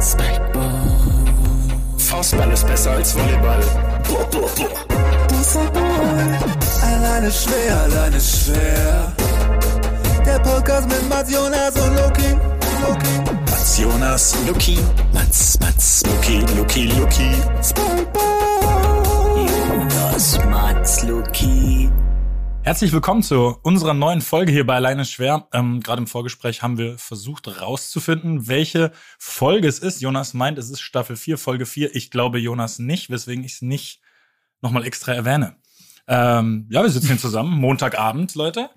Spikeball. Faustball ist besser als Volleyball. Boah, boah, boah. Alleine schwer, alleine schwer. Der Podcast mit Mats Jonas und Loki. Loki. Mats Jonas, Luki. Mats, Mats, Luki, Luki, Luki. Spikeball. Jonas, Mats, Luki. Herzlich willkommen zu unserer neuen Folge hier bei Alleine Schwer. Ähm, Gerade im Vorgespräch haben wir versucht rauszufinden, welche Folge es ist. Jonas meint, es ist Staffel 4, Folge 4. Ich glaube Jonas nicht, weswegen ich es nicht nochmal extra erwähne. Ähm, ja, wir sitzen hier zusammen, Montagabend, Leute.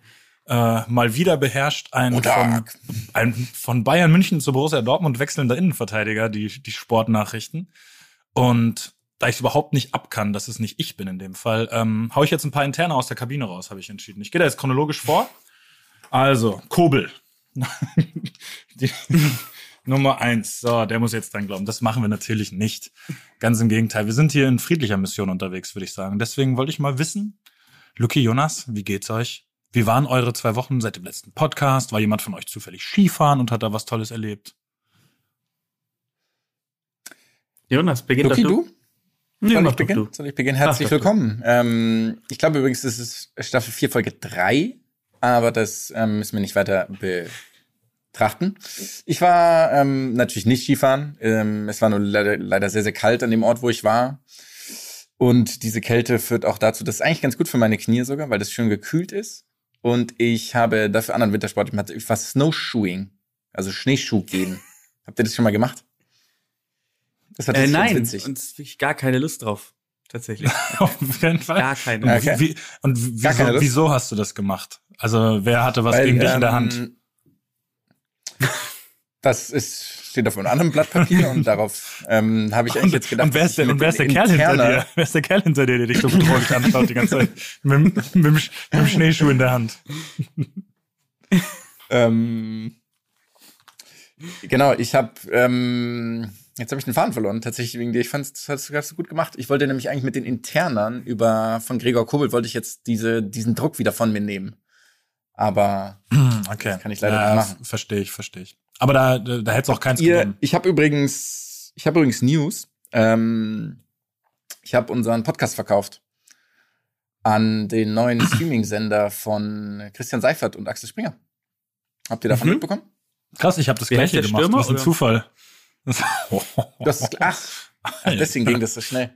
Äh, mal wieder beherrscht ein von, ein von Bayern München zu Borussia Dortmund wechselnder Innenverteidiger die, die Sportnachrichten. Und da ich es überhaupt nicht ab kann, dass es nicht ich bin in dem Fall, ähm, hau ich jetzt ein paar Interne aus der Kabine raus, habe ich entschieden. Ich gehe da jetzt chronologisch vor. Also, Kobel. Die, Nummer eins. So, der muss jetzt dran glauben. Das machen wir natürlich nicht. Ganz im Gegenteil. Wir sind hier in friedlicher Mission unterwegs, würde ich sagen. Deswegen wollte ich mal wissen, Lucky Jonas, wie geht's euch? Wie waren eure zwei Wochen seit dem letzten Podcast? War jemand von euch zufällig Skifahren und hat da was Tolles erlebt? Jonas, beginn Luki, doch du? Nee, Soll ich beginnen? Soll ich beginnen? Herzlich Ach, willkommen. Ähm, ich glaube übrigens, das ist Staffel 4, Folge 3, aber das ähm, müssen wir nicht weiter betrachten. Ich war ähm, natürlich nicht Skifahren. Ähm, es war nur leider, leider sehr, sehr kalt an dem Ort, wo ich war. Und diese Kälte führt auch dazu, das ist eigentlich ganz gut für meine Knie sogar, weil das schön gekühlt ist. Und ich habe dafür anderen Wintersport gemacht. Ich war Snowshoeing, also Schneeschuh gehen. Habt ihr das schon mal gemacht? Das war Äh, nein, witzig. und wirklich gar keine Lust drauf. Tatsächlich. Auf jeden Fall. Gar keine. Und, Okay. wie, und wieso, keine Lust. wieso hast du das gemacht? Also, wer hatte was Weil, gegen dich in der ähm, Hand? Das ist, steht auf einem anderen Blatt Papier und darauf ähm, habe ich eigentlich jetzt gedacht. und wer ist der, und wer ist der Kerl hinter dir? Wer ist der Kerl hinter dir, der dich so bedrohlich anschaut die ganze Zeit? Mit, dem- mit, mit dem Schneeschuh in der Hand. Ähm, genau, ich habe ähm, jetzt habe ich den Faden verloren tatsächlich wegen dir. Ich fand es hast, du gut gemacht. Ich wollte nämlich eigentlich mit den Internern über von Gregor Kobel wollte ich jetzt diese diesen Druck wieder von mir nehmen. Aber Okay. Das kann ich leider ja, nicht machen. Verstehe ich, verstehe ich. Aber da, da, da hätte es auch keins ihr, gegeben. ich habe übrigens ich habe übrigens News. Ähm, ich habe unseren Podcast verkauft an den neuen Streaming-Sender von Christian Seifert und Axel Springer. Habt ihr davon Mhm. mitbekommen? Krass, ich habe das Wie gleiche gemacht. Stürmer, Was ein oder? Zufall. Das ist, ach, deswegen ging das so schnell.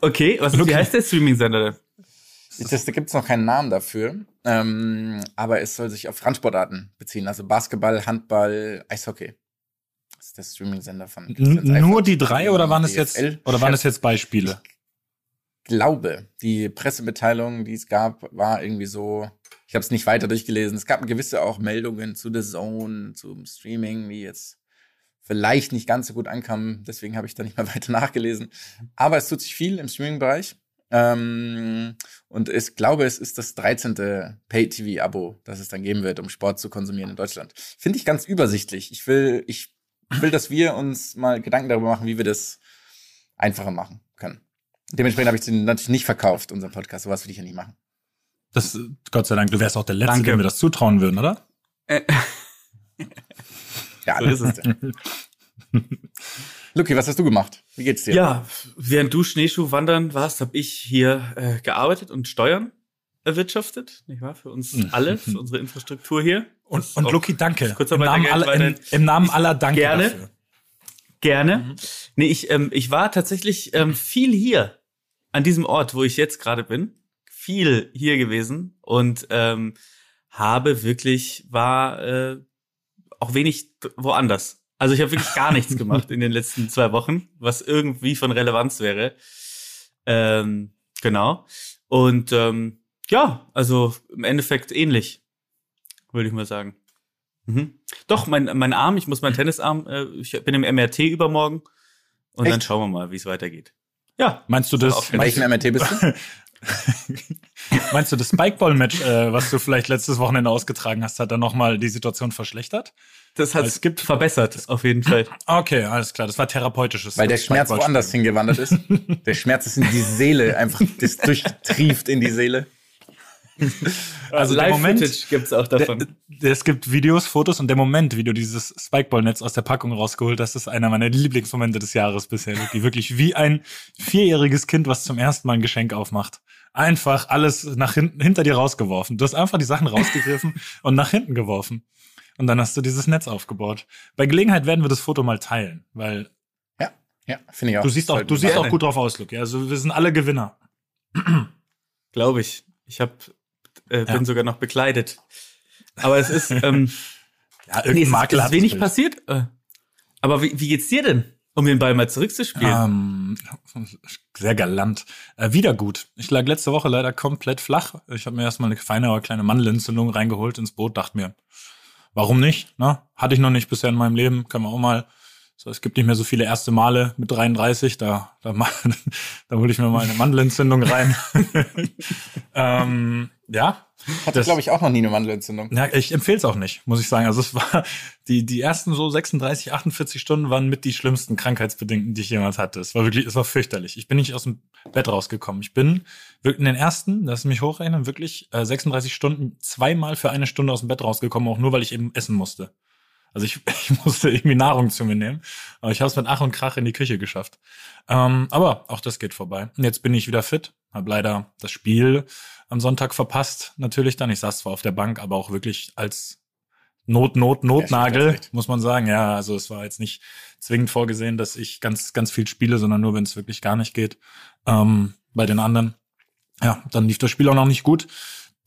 Okay, was ist, Okay. wie heißt der Streaming-Sender denn? Das, da gibt es noch keinen Namen dafür, ähm, aber es soll sich auf Randsportarten beziehen, also Basketball, Handball, Eishockey. Das ist der Streaming-Sender von. Nur die drei oder waren es jetzt, oder waren es jetzt Beispiele? glaube, die Pressemitteilung, die es gab, war irgendwie so, ich habe es nicht weiter durchgelesen. Es gab gewisse auch Meldungen zu The Zone, zum Streaming, die jetzt vielleicht nicht ganz so gut ankamen. Deswegen habe ich da nicht mehr weiter nachgelesen. Aber es tut sich viel im Streaming-Bereich. Ähm, und ich glaube, es ist das 13. Pay-TV-Abo, das es dann geben wird, um Sport zu konsumieren in Deutschland. Finde ich ganz übersichtlich. Ich will, ich will, dass wir uns mal Gedanken darüber machen, wie wir das einfacher machen können. Dementsprechend habe ich den natürlich nicht verkauft, unseren Podcast. Sowas will ich ja nicht machen. Das, Gott sei Dank, du wärst auch der Letzte, Danke. dem wir das zutrauen würden, oder? Äh, Ja, so ist es denn. Luki, was hast du gemacht? Wie geht's dir? Ja, während du Schneeschuh wandern warst, habe ich hier äh, gearbeitet und Steuern erwirtschaftet, nicht wahr? Für uns alle, für unsere Infrastruktur hier. Und, und auch Luki, danke. kurz Im Namen, aller, im, weil Im Namen aller danke Gerne. dafür. Gerne. Mhm. Nee, ich, ähm, ich war tatsächlich ähm, viel hier an diesem Ort, wo ich jetzt gerade bin. Viel hier gewesen und ähm, habe wirklich, war äh, auch wenig woanders. Also ich habe wirklich gar nichts gemacht in den letzten zwei Wochen, was irgendwie von Relevanz wäre. Ähm, genau. Und ähm, ja, also im Endeffekt ähnlich, würde ich mal sagen. Mhm. Doch, mein, mein Arm, ich muss meinen Tennisarm, äh, ich bin im MRT übermorgen und dann Echt? schauen wir mal, wie es weitergeht. Ja, Meinst du das? Auf welchem MRT bist du? meinst du das Spikeball-Match, äh, was du vielleicht letztes Wochenende ausgetragen hast, hat dann nochmal die Situation verschlechtert? das hat Es es gibt- verbessert, auf jeden Fall. Okay, alles klar. Das war therapeutisches. Weil der Schmerz woanders hingewandert ist. Der Schmerz ist in die Seele, einfach das durchtrieft in die Seele. Also der Moment, gibt's auch davon. Der, es gibt Videos, Fotos und der Moment, wie du dieses Spikeball-Netz aus der Packung rausgeholt hast, ist einer meiner Lieblingsmomente des Jahres bisher. Die wirklich wie ein vierjähriges Kind, was zum ersten Mal ein Geschenk aufmacht. Einfach alles nach hinten, hinter dir rausgeworfen. Du hast einfach die Sachen rausgegriffen und nach hinten geworfen. Und dann hast du dieses Netz aufgebaut. Bei Gelegenheit werden wir das Foto mal teilen, weil Ja, ja, finde ich auch. du siehst auch, du siehst auch gut drauf aus, Luke. Also wir sind alle Gewinner. Glaube ich. Ich hab, äh, Ja. bin sogar noch bekleidet. Aber es ist, ähm, Ja, nee, es ist, ist hat wenig passiert. Äh, Aber wie, wie geht's dir denn, um den Ball mal zurückzuspielen? Ähm, sehr galant. Äh, wieder gut. Ich lag letzte Woche leider komplett flach. Ich habe mir erstmal eine feine, aber kleine Mandelentzündung reingeholt ins Boot, dachte mir, warum nicht? Ne? Hatte ich noch nicht bisher in meinem Leben, kann man auch mal. So, es gibt nicht mehr so viele erste Male mit 33, da, da, da hole ich mir mal eine Mandelentzündung rein. ähm, ja. Hatte, glaube ich, auch noch nie eine Mandelentzündung. Ja, ich empfehle es auch nicht, muss ich sagen. Also es war die die ersten so 36, 48 Stunden waren mit die schlimmsten krankheitsbedingten, die ich jemals hatte. Es war wirklich, es war fürchterlich. Ich bin nicht aus dem Bett rausgekommen. Ich bin wirklich in den ersten, lass mich hochrechnen, wirklich äh, 36 Stunden zweimal für eine Stunde aus dem Bett rausgekommen, auch nur weil ich eben essen musste. Also ich, ich musste irgendwie Nahrung zu mir nehmen. Aber ich habe es mit Ach und Krach in die Küche geschafft. Ähm, aber auch das geht vorbei. Und jetzt bin ich wieder fit. Hab leider das Spiel am Sonntag verpasst. Natürlich dann. Ich saß zwar auf der Bank, aber auch wirklich als Not, Not, Notnagel, Ja, muss man sagen. Ja, also es war jetzt nicht zwingend vorgesehen, dass ich ganz, ganz viel spiele, sondern nur, wenn es wirklich gar nicht geht. Ähm, bei den anderen. Ja, dann lief das Spiel auch noch nicht gut.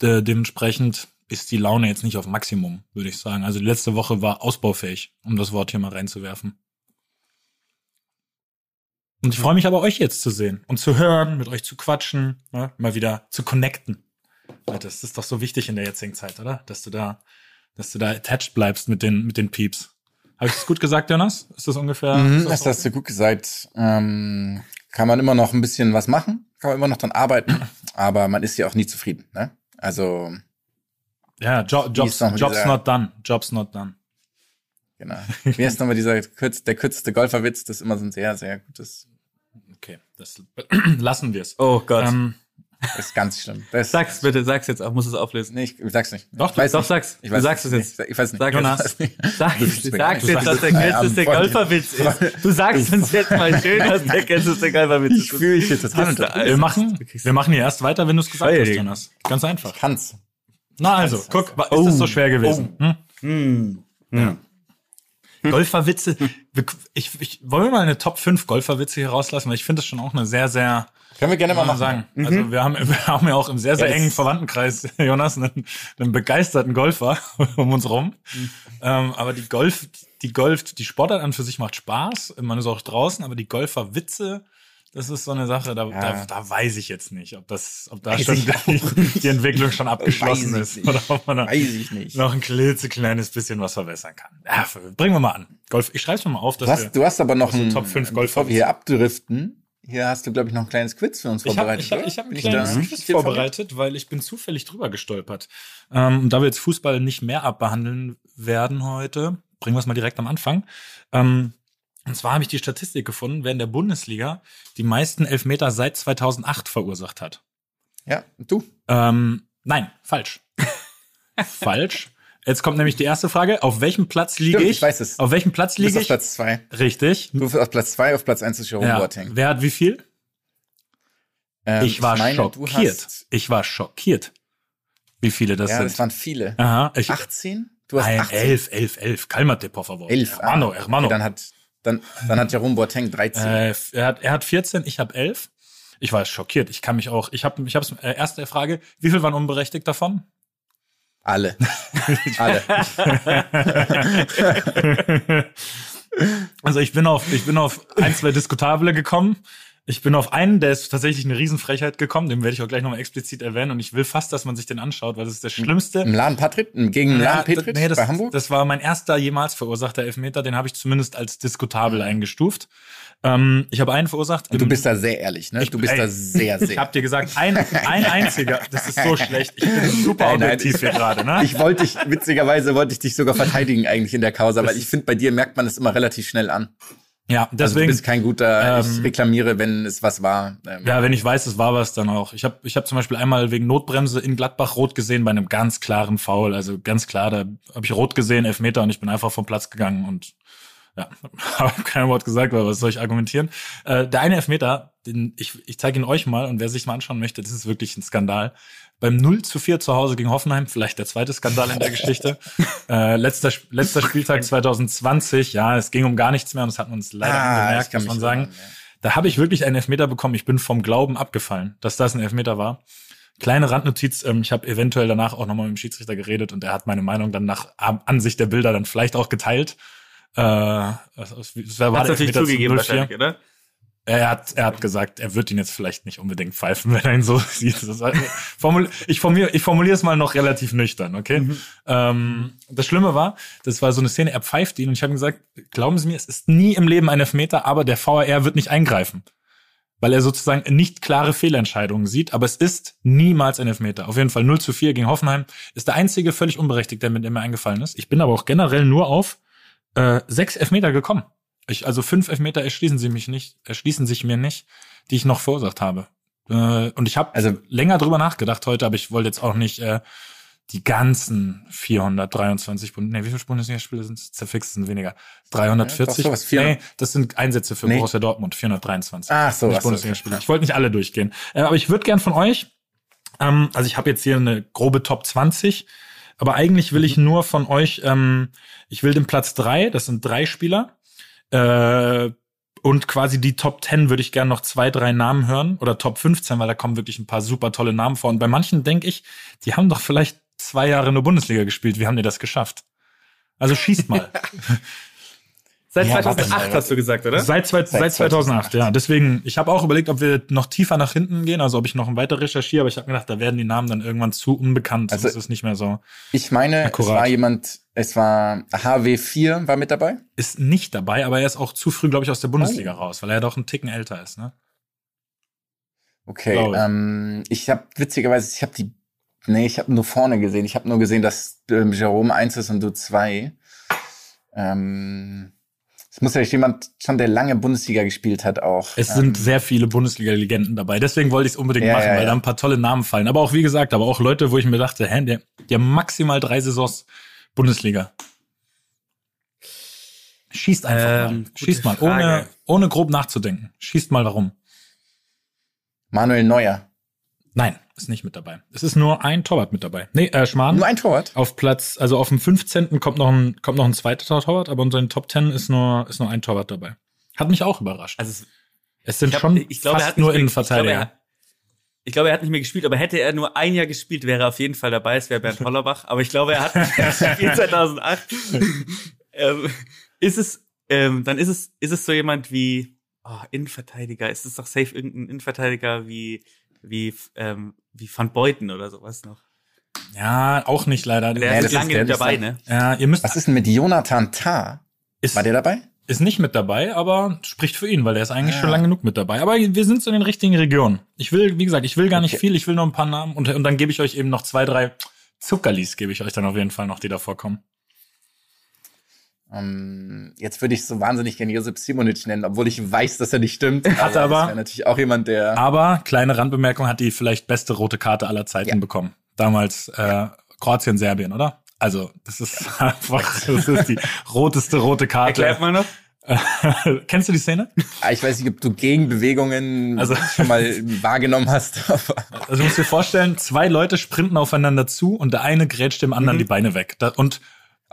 De dementsprechend ist die Laune jetzt nicht auf Maximum, würde ich sagen. Also die letzte Woche war ausbaufähig, um das Wort hier mal reinzuwerfen. Und ich freue mich aber, euch jetzt zu sehen und zu hören, mit euch zu quatschen, ne? mal wieder zu connecten. Das ist doch so wichtig in der jetzigen Zeit, oder? Dass du da, dass du da attached bleibst mit den, mit den Peeps. Habe ich das gut gesagt, Jonas? Ist das ungefähr? Mhm, ist das hast du gut gesagt. Ähm, kann man immer noch ein bisschen was machen, kann man immer noch dran arbeiten, aber man ist ja auch nie zufrieden. Ne? Also, ja, jo Jobs, Jobs dieser- not done. Jobs not done. genau. Wie ist nochmal dieser kürz, der kürzeste Golferwitz? Das ist immer so ein sehr, sehr gutes. Okay, das lassen wir es. oh Gott. Ähm, Das ist ganz schlimm. Das, sag's bitte, sag's jetzt auch, muss es auflösen. Nee, ich sag's nicht. Doch, ich weiß doch, nicht. sag's. Ich Du weiß sagst nicht. es jetzt. Ich weiß nicht. Sag Jonas. es. Sag Du mir sag's jetzt, dass der kürzeste. Golferwitz ist. Du sagst uns jetzt mal schön, dass der kürzeste Golferwitz Ich ist. fühle mich hier total wir machen, wir machen hier erst weiter, wenn du es gesagt hast. Jonas. Ganz einfach. Kann's. Na also, guck, wa- ist das so schwer gewesen? Hm? Hm. Ja. Golferwitze. Ich, ich, wollen wir mal eine Top 5 Golferwitze hier rauslassen? Weil ich finde das schon auch eine sehr, sehr, Können wir gerne mal machen. sagen. Also wir haben, wir haben ja auch im sehr, sehr das- engen Verwandtenkreis, Jonas, einen, einen begeisterten Golfer um uns rum. Ähm, aber die Golf, die Golf, die Sportart an für sich macht Spaß. Man ist auch draußen, aber die Golferwitze, das ist so eine Sache, da, Ja. da, da weiß ich jetzt nicht, ob das, ob da Weiß schon die, die Entwicklung schon abgeschlossen ist. nicht. Oder ob man da Weiß ich nicht. noch ein klitzekleines bisschen was verbessern kann. Ja, bringen wir mal an. Golf, ich schreibe es mir mal auf, dass Du wir, hast, du hast aber noch also ein, Top 5 bevor wir Golferwitze. hier abdriften, hier hast du, glaube ich, noch ein kleines Quiz für uns Ich habe vorbereitet. ich hab, oder? ich hab ein kleines da Quiz vorbereitet, weil ich bin zufällig drüber gestolpert. Ähm, und da wir jetzt Fußball nicht mehr abbehandeln werden heute, bringen wir es mal direkt am Anfang. Ähm, und zwar habe ich die Statistik gefunden, wer in der Bundesliga die meisten Elfmeter seit 2008 verursacht hat. Ja, du. Ähm, nein, falsch. falsch. Jetzt kommt nämlich die erste Frage. Auf welchem Platz liege Stimmt, ich? ich weiß es. Auf welchem Platz Du bist liege auf ich? Platz zwei. Richtig. Du bist auf Platz zwei, auf Platz eins ist Jerome Ja. Boateng. Wer hat wie viel? Ähm, ich war meine, schockiert. Ich war schockiert, wie viele das ja, sind. das waren viele. Aha, ich, 18? Du hast Nein, 18. elf, elf, elf. Calmate, por favor. Elf. Hermano, ah, hermano. Okay, dann hat, dann, dann hat Jerome Boateng 13. äh, er, hat, er hat 14, ich habe 11. Ich war schockiert. Ich kann mich auch, ich habe, ich habe äh, erste Frage, wie viel waren unberechtigt davon? Alle. Alle. Also ich bin auf, ich bin auf ein, zwei Diskutable gekommen. Ich bin auf einen, der ist tatsächlich eine Riesenfrechheit gekommen, den werde ich auch gleich nochmal explizit erwähnen und ich will fast, dass man sich den anschaut, weil das ist der schlimmste. Im Laden Patrick, gegen Laden Petrit nee, das, bei Hamburg? das war mein erster jemals verursachter Elfmeter, den habe ich zumindest als diskutabel eingestuft. Ähm, ich habe einen verursacht. Und du bist da sehr ehrlich, ne? Ich- du bist ey, da sehr, sehr. Ich hab dir gesagt, ein, ein einziger, das ist so schlecht. Ich bin super Nein, objektiv hier gerade, ne? Ich wollte dich, witzigerweise wollte ich dich sogar verteidigen eigentlich in der Causa, weil ich finde, bei dir merkt man es immer relativ schnell an. Ja, Also du deswegen. bist kein guter, ähm, ich reklamiere, wenn es was war. Ähm, ja, wenn ich weiß, es war was, dann auch. Ich habe ich hab zum Beispiel einmal wegen Notbremse in Gladbach rot gesehen bei einem ganz klaren Foul. Also ganz klar, da habe ich rot gesehen, Elfmeter und ich bin einfach vom Platz gegangen und ja, habe kein Wort gesagt, weil was soll ich argumentieren? Äh, der eine Elfmeter, den ich, ich zeige ihn euch mal und wer sich mal anschauen möchte, das ist wirklich ein Skandal. Beim 0 zu 4 zu Hause gegen Hoffenheim, vielleicht der zweite Skandal in der Geschichte. Äh, letzter, letzter Spieltag 2020, ja, es ging um gar nichts mehr und das hat man uns leider Ah, angemerkt, kann muss man sagen. erinnern, ja. Da habe ich wirklich einen Elfmeter bekommen. Ich bin vom Glauben abgefallen, dass das ein Elfmeter war. Kleine Randnotiz, ähm, ich habe eventuell danach auch nochmal mit dem Schiedsrichter geredet und er hat meine Meinung dann nach Ansicht der Bilder dann vielleicht auch geteilt. Äh, es, es war Hat's natürlich zugegeben 0-4. wahrscheinlich, oder? Er hat, er hat gesagt, er wird ihn jetzt vielleicht nicht unbedingt pfeifen, wenn er ihn so sieht. Formul, ich formuliere ich formuliere es mal noch relativ nüchtern, okay? Ähm, das Schlimme war, das war so eine Szene, er pfeift ihn und ich habe ihm gesagt, glauben Sie mir, es ist nie im Leben ein Elfmeter, aber der VAR wird nicht eingreifen. Weil er sozusagen nicht klare Fehlentscheidungen sieht, aber es ist niemals ein Elfmeter. Auf jeden Fall 0 zu 4 gegen Hoffenheim ist der einzige völlig unberechtigte, mit dem mir eingefallen ist. Ich bin aber auch generell nur auf äh, sechs Elfmeter gekommen. Ich, also fünf Elfmeter erschließen sie mich nicht, erschließen sich mir nicht, die ich noch verursacht habe. Äh, und ich habe Also- länger drüber nachgedacht heute, aber ich wollte jetzt auch nicht äh, die ganzen 423 Bund nee, wie viele Bundesligaspiele sind es? Zerfixt sind weniger. 340? Ja, sowas, 400. nee, das sind Einsätze für Nee. Borussia Dortmund, 423. Ach so, nicht so, Bundesligaspiele. okay. Ich wollte nicht alle durchgehen. Äh, aber ich würde gern von euch, ähm, also ich habe jetzt hier eine grobe Top 20, aber eigentlich will ich Mhm. nur von euch, ähm, ich will den Platz drei, das sind drei Spieler, äh, und quasi die Top 10 würde ich gerne noch zwei, drei Namen hören oder Top 15, weil da kommen wirklich ein paar super tolle Namen vor. Und bei manchen denke ich, die haben doch vielleicht zwei Jahre der Bundesliga gespielt. Wie haben die das geschafft? Also schießt mal. Seit Ja, 2008 warte. hast du gesagt, oder? Seit, zwei, seit 2008, ja. Deswegen, ich habe auch überlegt, ob wir noch tiefer nach hinten gehen, also ob ich noch weiter recherchiere, aber ich habe gedacht, da werden die Namen dann irgendwann zu unbekannt. Also- es ist nicht mehr so. Ich meine, Akkurat. es war jemand, es war HW4 war mit dabei. Ist nicht dabei, aber er ist auch zu früh, glaube ich, aus der Bundesliga Oh. raus, weil er ja doch einen Ticken älter ist, ne? Okay, ich. ähm, ich habe witzigerweise, ich habe die, nee, ich habe nur vorne gesehen. Ich habe nur gesehen, dass ähm, Jerome 1 ist und du 2. Ähm, es muss ja jemand schon, der lange Bundesliga gespielt hat, auch. Es ähm, sind sehr viele Bundesliga-Legenden dabei. Deswegen wollte ich es unbedingt Ja, machen, ja, weil ja. da ein paar tolle Namen fallen. Aber auch, wie gesagt, aber auch Leute, wo ich mir dachte, hä, der, der maximal drei Saisons Bundesliga. Schießt einfach Ähm, mal. Schießt mal, Frage. ohne, ohne grob nachzudenken. Schießt mal warum. Manuel Neuer. Nein, ist nicht mit dabei. Es ist nur ein Torwart mit dabei. Nee, äh, Schmarrn. Nur ein Torwart. Auf Platz, also auf dem 15. kommt noch ein, kommt noch ein zweiter Torwart, aber unter den Top 10 ist nur, ist nur ein Torwart dabei. Hat mich auch überrascht. Also es- es sind ich, hab, schon ich glaube, er fast hat nicht nur mehr- Innenverteidiger. Ich glaube, er, er hat nicht mehr gespielt, aber hätte er nur ein Jahr gespielt, wäre er auf jeden Fall dabei. Es wäre Bernd Hollerbach. Aber ich glaube, er hat gespielt 2008. ähm, ist es, ähm, dann ist es, ist es so jemand wie oh, Innenverteidiger. Ist es doch safe irgendein Innenverteidiger wie wie ähm, wie Van Beuten oder sowas noch. ja, auch nicht leider. Der Ja, ist das ist lange das dabei, ist ne? ja, ihr müsst, Was ist denn mit Jonathan Tah? ist, War der dabei? ist nicht mit dabei, aber spricht für ihn, weil der ist eigentlich Ja. schon lange genug mit dabei. Aber wir sind so in den richtigen Regionen. Ich will, wie gesagt, ich will gar nicht Okay. viel, ich will nur ein paar Namen und, und dann gebe ich euch eben noch zwei, drei Zuckerlis, gebe ich euch dann auf jeden Fall noch, die da vorkommen. Ähm, jetzt würde ich so wahnsinnig gerne Josip Simonic nennen, obwohl ich weiß, dass er nicht stimmt. Hat aber. aber- Das wäre natürlich auch jemand, der. Aber, kleine Randbemerkung, hat die vielleicht beste rote Karte aller Zeiten Ja. bekommen. Damals äh, Kroatien, Serbien, oder? Also, das ist einfach, das ist die roteste rote Erklärt Karte. mal noch. Kennst du die Szene? Ah, Ich weiß nicht, ob du Gegenbewegungen Also- schon mal wahrgenommen hast. Aber Also du musst dir vorstellen, zwei Leute sprinten aufeinander zu und der eine grätscht dem anderen Mhm. die Beine weg. Und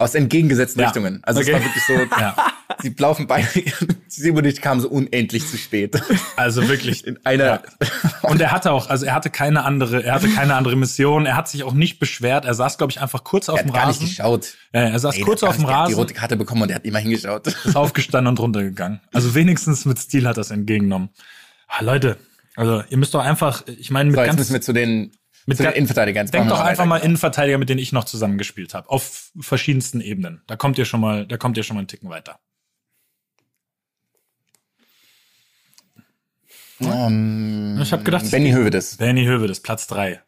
aus entgegengesetzten Ja. Richtungen. Also Okay. es war wirklich so, ja, sie laufen beide. Simonic kam so unendlich zu spät. also wirklich. In einer. Ja. Und er hatte auch, also er hatte keine andere, er hatte keine andere Mission. Er hat sich auch nicht beschwert. Er saß, glaube ich, einfach kurz auf Er dem hat gar nicht Rasen. geschaut. Er saß Ey, kurz auf hat dem gar nicht- Die Rasen, rote Karte bekommen und er hat immer hingeschaut. ist aufgestanden und runtergegangen. Also wenigstens mit Stil hat er es entgegengenommen. Ah, Leute, also ihr müsst doch einfach, ich meine, mit So, jetzt ganz, müssen wir zu den, mit zu den Innenverteidigern. Machen doch einfach mal. Innenverteidiger, mit denen ich noch zusammengespielt habe. Auf verschiedensten Ebenen. Da kommt ihr schon mal, da kommt ihr schon mal einen Ticken weiter. Ähm, Ich hab gedacht, Benny Hövedes. Benny Hövedes, Platz drei.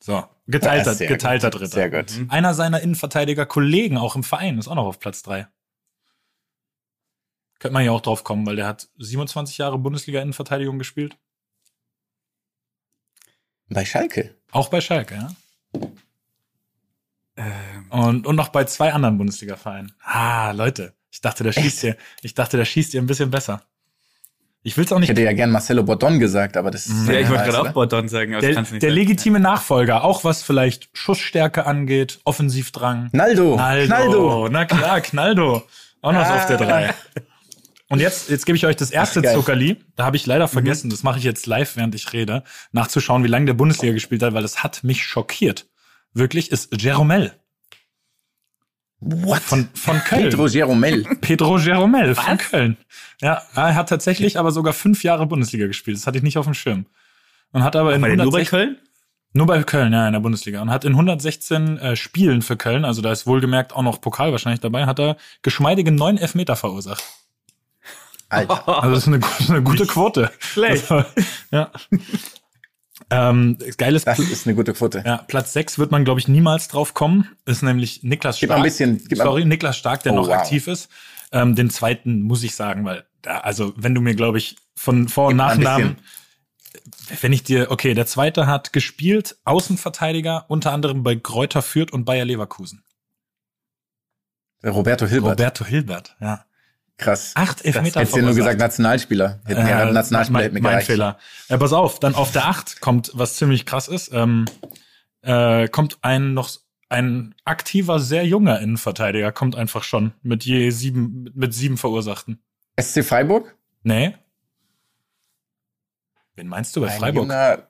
So, geteilter, Ja, geteilter gut. Dritter. Sehr gut. Einer seiner Innenverteidiger-Kollegen auch im Verein ist auch noch auf Platz drei. Könnte man ja auch drauf kommen, weil der hat 27 Jahre Bundesliga-Innenverteidigung gespielt. Bei Schalke? Auch bei Schalke, ja. Ähm. Und, und noch bei zwei anderen Bundesliga-Vereinen. Ah, Leute, ich dachte, der schießt hier, ich dachte, der schießt hier ein bisschen besser. Ich will's auch nicht. Ich hätte ja gern Marcelo Bordon gesagt, aber das ist. Ja, ich wollte gerade ne? auch Bordon sagen, aber der, das kannst du nicht Der sagen. legitime Nachfolger, auch was vielleicht Schussstärke angeht, Offensivdrang. Naldo. Naldo. Knaldo. Na klar, Knaldo. Auch noch ah. auf der 3. Und jetzt, jetzt gebe ich euch das erste Ach. Zuckerli. Da habe ich leider vergessen, das mache ich jetzt live, während ich rede, nachzuschauen, wie lange der Bundesliga gespielt hat, weil das hat mich schockiert. Wirklich ist Jeromel What? von, von Köln. Pedro Jeromel. Pedro Jeromel von Köln. Ja, er hat tatsächlich aber sogar fünf Jahre Bundesliga gespielt. Das hatte ich nicht auf dem Schirm. Und hat aber in War der nur bei 116 Köln? nur bei Köln, ja, in der Bundesliga. Und hat in 116 äh, Spielen für Köln, also da ist wohlgemerkt auch noch Pokal wahrscheinlich dabei, hat er geschmeidige neun Elfmeter verursacht. Alter. Also das ist eine, eine gute Quote. Schlecht. War- ja. ähm, geiles Das ist eine gute Quote. ja, Platz 6 wird man, glaube ich, niemals drauf kommen. Ist nämlich Niklas Gib Stark. mal ein bisschen. Gib mal, Sorry, Niklas Stark, der Oh, noch wow. aktiv ist. Ähm, den zweiten muss ich sagen, weil da, also wenn du mir, glaube ich, von Vor- und Gib Nachnamen, wenn ich dir, okay, der zweite hat gespielt, Außenverteidiger, unter anderem bei Kräuter Fürth und Bayer Leverkusen. Roberto Hilbert. Roberto Hilbert, ja. Krass. Acht Elfmeter Hättest du nur gesagt Nationalspieler. Hätten ja, Äh, Nationalspieler mein, hätte mir mein gereicht. Fehler. Ja, pass auf, dann auf der 8 kommt was ziemlich krass ist. Ähm, äh, kommt ein noch ein aktiver, sehr junger Innenverteidiger, kommt einfach schon mit je sieben, mit- mit sieben Verursachten. SC Freiburg? Nee. Wen meinst du bei Ein Freiburg? Junger,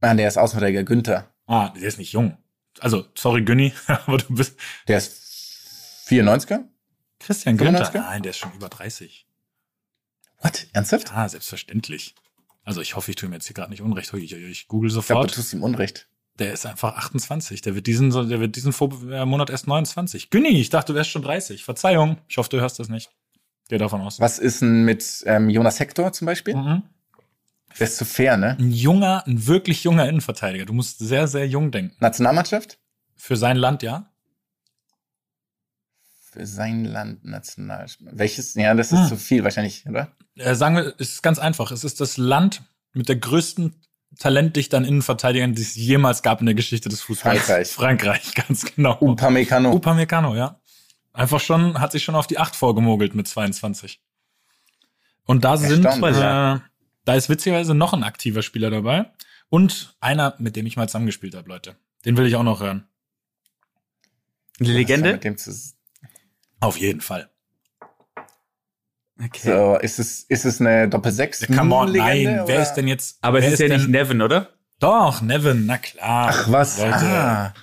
Mann, der ist Außenverteidiger Günther. Ah, der ist nicht jung. Also, sorry, Günni, aber du bist Der ist 94er? Christian Günther. 95er? Nein, der ist schon über 30. What? Ernsthaft? Ah, selbstverständlich. Also ich hoffe, ich tue mir jetzt hier gerade nicht unrecht. Ich, ich, ich google Ich glaube, sofort. du tust ihm Unrecht. Der ist einfach 28. Der wird diesen, der wird diesen äh, Monat erst 29. Günni, ich dachte, du wärst schon 30. Verzeihung. Ich hoffe, du hörst das nicht. Geh davon aus. Was ist denn mit ähm, Jonas Hector zum Beispiel? Mhm. Der ist zu fair, ne? Ein junger, ein wirklich junger Innenverteidiger. Du musst sehr, sehr jung denken. Nationalmannschaft? Für sein Land, ja. Für sein Land national. Welches? Ja, das ist Hm. zu viel wahrscheinlich, oder? Äh, sagen wir, es ist ganz einfach. Es ist das Land mit der größten talentdichteren Innenverteidigern, die es jemals gab in der Geschichte des Fußballs. Frankreich. Frankreich, ganz genau. Upamecano. Upamecano, ja. Einfach schon, hat sich schon auf die 8 vorgemogelt mit 22. Und da sind, äh, ja. da ist witzigerweise noch ein aktiver Spieler dabei. Und einer, mit dem ich mal zusammengespielt habe, Leute. Den will ich auch noch hören. Hat Legende? mit dem zu- Auf jeden Fall. Okay. So, ist es, ist es eine Doppel-6? Come on, Legende, nein, wer oder? ist denn jetzt? Aber es wer ist ja denn, nicht Nevin, oder? Doch, Nevin, na klar. Ach was? Leute. Ah.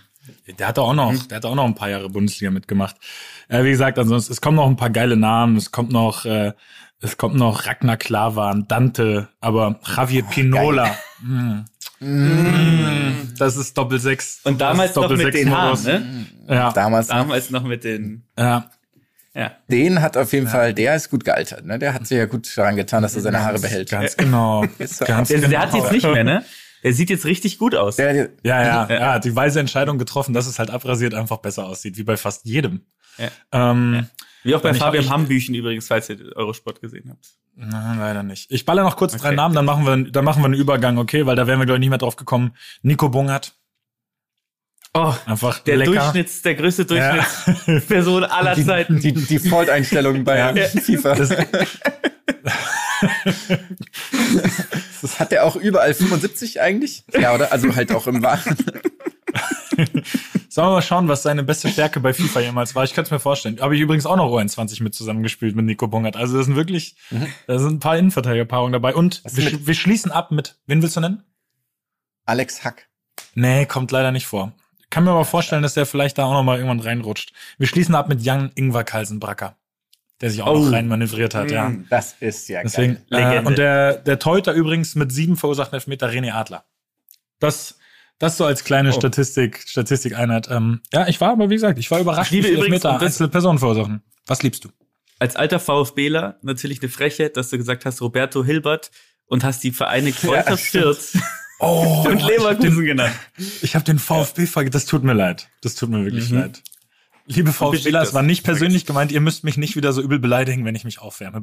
Der hat auch noch, der hat auch noch ein paar Jahre Bundesliga mitgemacht. Äh, wie gesagt, ansonsten, es kommen noch ein paar geile Namen. Es kommt noch, äh, es kommt noch Ragnar Klavan, Dante, aber Javier Pinola. Mm. Mm. Das ist Doppel sechs. Und damals ist noch Doppel mit sechs den Haaren, ne? Ja, Damals. Damals noch mit den, ja. Ja. Den hat auf jeden Fall, der ist gut gealtert, ne? Der hat sich ja gut daran getan, dass er seine Haare behält. Ganz genau. Ganz Der, genau. der hat jetzt nicht mehr, ne? Der sieht jetzt richtig gut aus. Der, Ja, ja, ja, die weise Entscheidung getroffen, dass es halt abrasiert einfach besser aussieht, wie bei fast jedem. Ja. Ähm, Wie auch bei Fabian Hambüchen übrigens, falls ihr Eurosport gesehen habt. Nein, leider nicht. Ich baller noch kurz drei Okay. Namen, dann machen wir, dann machen wir einen Übergang, okay? Weil da wären wir, glaube ich, nicht mehr drauf gekommen. Nico Bungert. Oh, Einfach der lecker. Durchschnitts, der größte Ja. Durchschnittsperson aller die, Zeiten. die Default-Einstellung bei Ja. FIFA. Das, Das hat der auch überall 75 eigentlich? Ja, oder? Also halt auch im Wahren. sollen wir mal schauen, was seine beste Stärke bei FIFA jemals war. Ich könnte es mir vorstellen. Habe ich übrigens auch noch ON20 mit zusammengespielt mit Nico Bungert. Also das sind wirklich, da sind ein paar Innenverteidigerpaarungen dabei. Und wir, wir schließen ab mit, wen willst du nennen? Alex Hack. Nee, kommt leider nicht vor. Kann mir aber vorstellen, dass der vielleicht da auch noch mal irgendwann reinrutscht. Wir schließen ab mit Jan Ingvar Kalsenbracker, der sich auch Oh. noch rein manövriert hat, ja. Mm, Das ist ja Deswegen, geil. äh, und der, der Torhüter übrigens mit sieben verursachten Elfmeter René Adler. Das, das so als kleine Oh. Statistik, Statistikeinheit. Ähm, ja, ich war aber, wie gesagt, ich war überrascht, Ich liebe wie viele Elfmeter einzelne Personen verursachen. Was liebst du? Als alter VfBler natürlich eine Frechheit, dass du gesagt hast, Roberto Hilbert und hast die Vereine Kräuter stimmt. Oh, und Leverkusen genannt. ich habe den VfB vergessen. Das tut mir leid. Das tut mir wirklich Mhm. leid. Liebe Frau Spieler, es das. war nicht persönlich gemeint, ihr müsst mich nicht wieder so übel beleidigen, wenn ich mich aufwärme.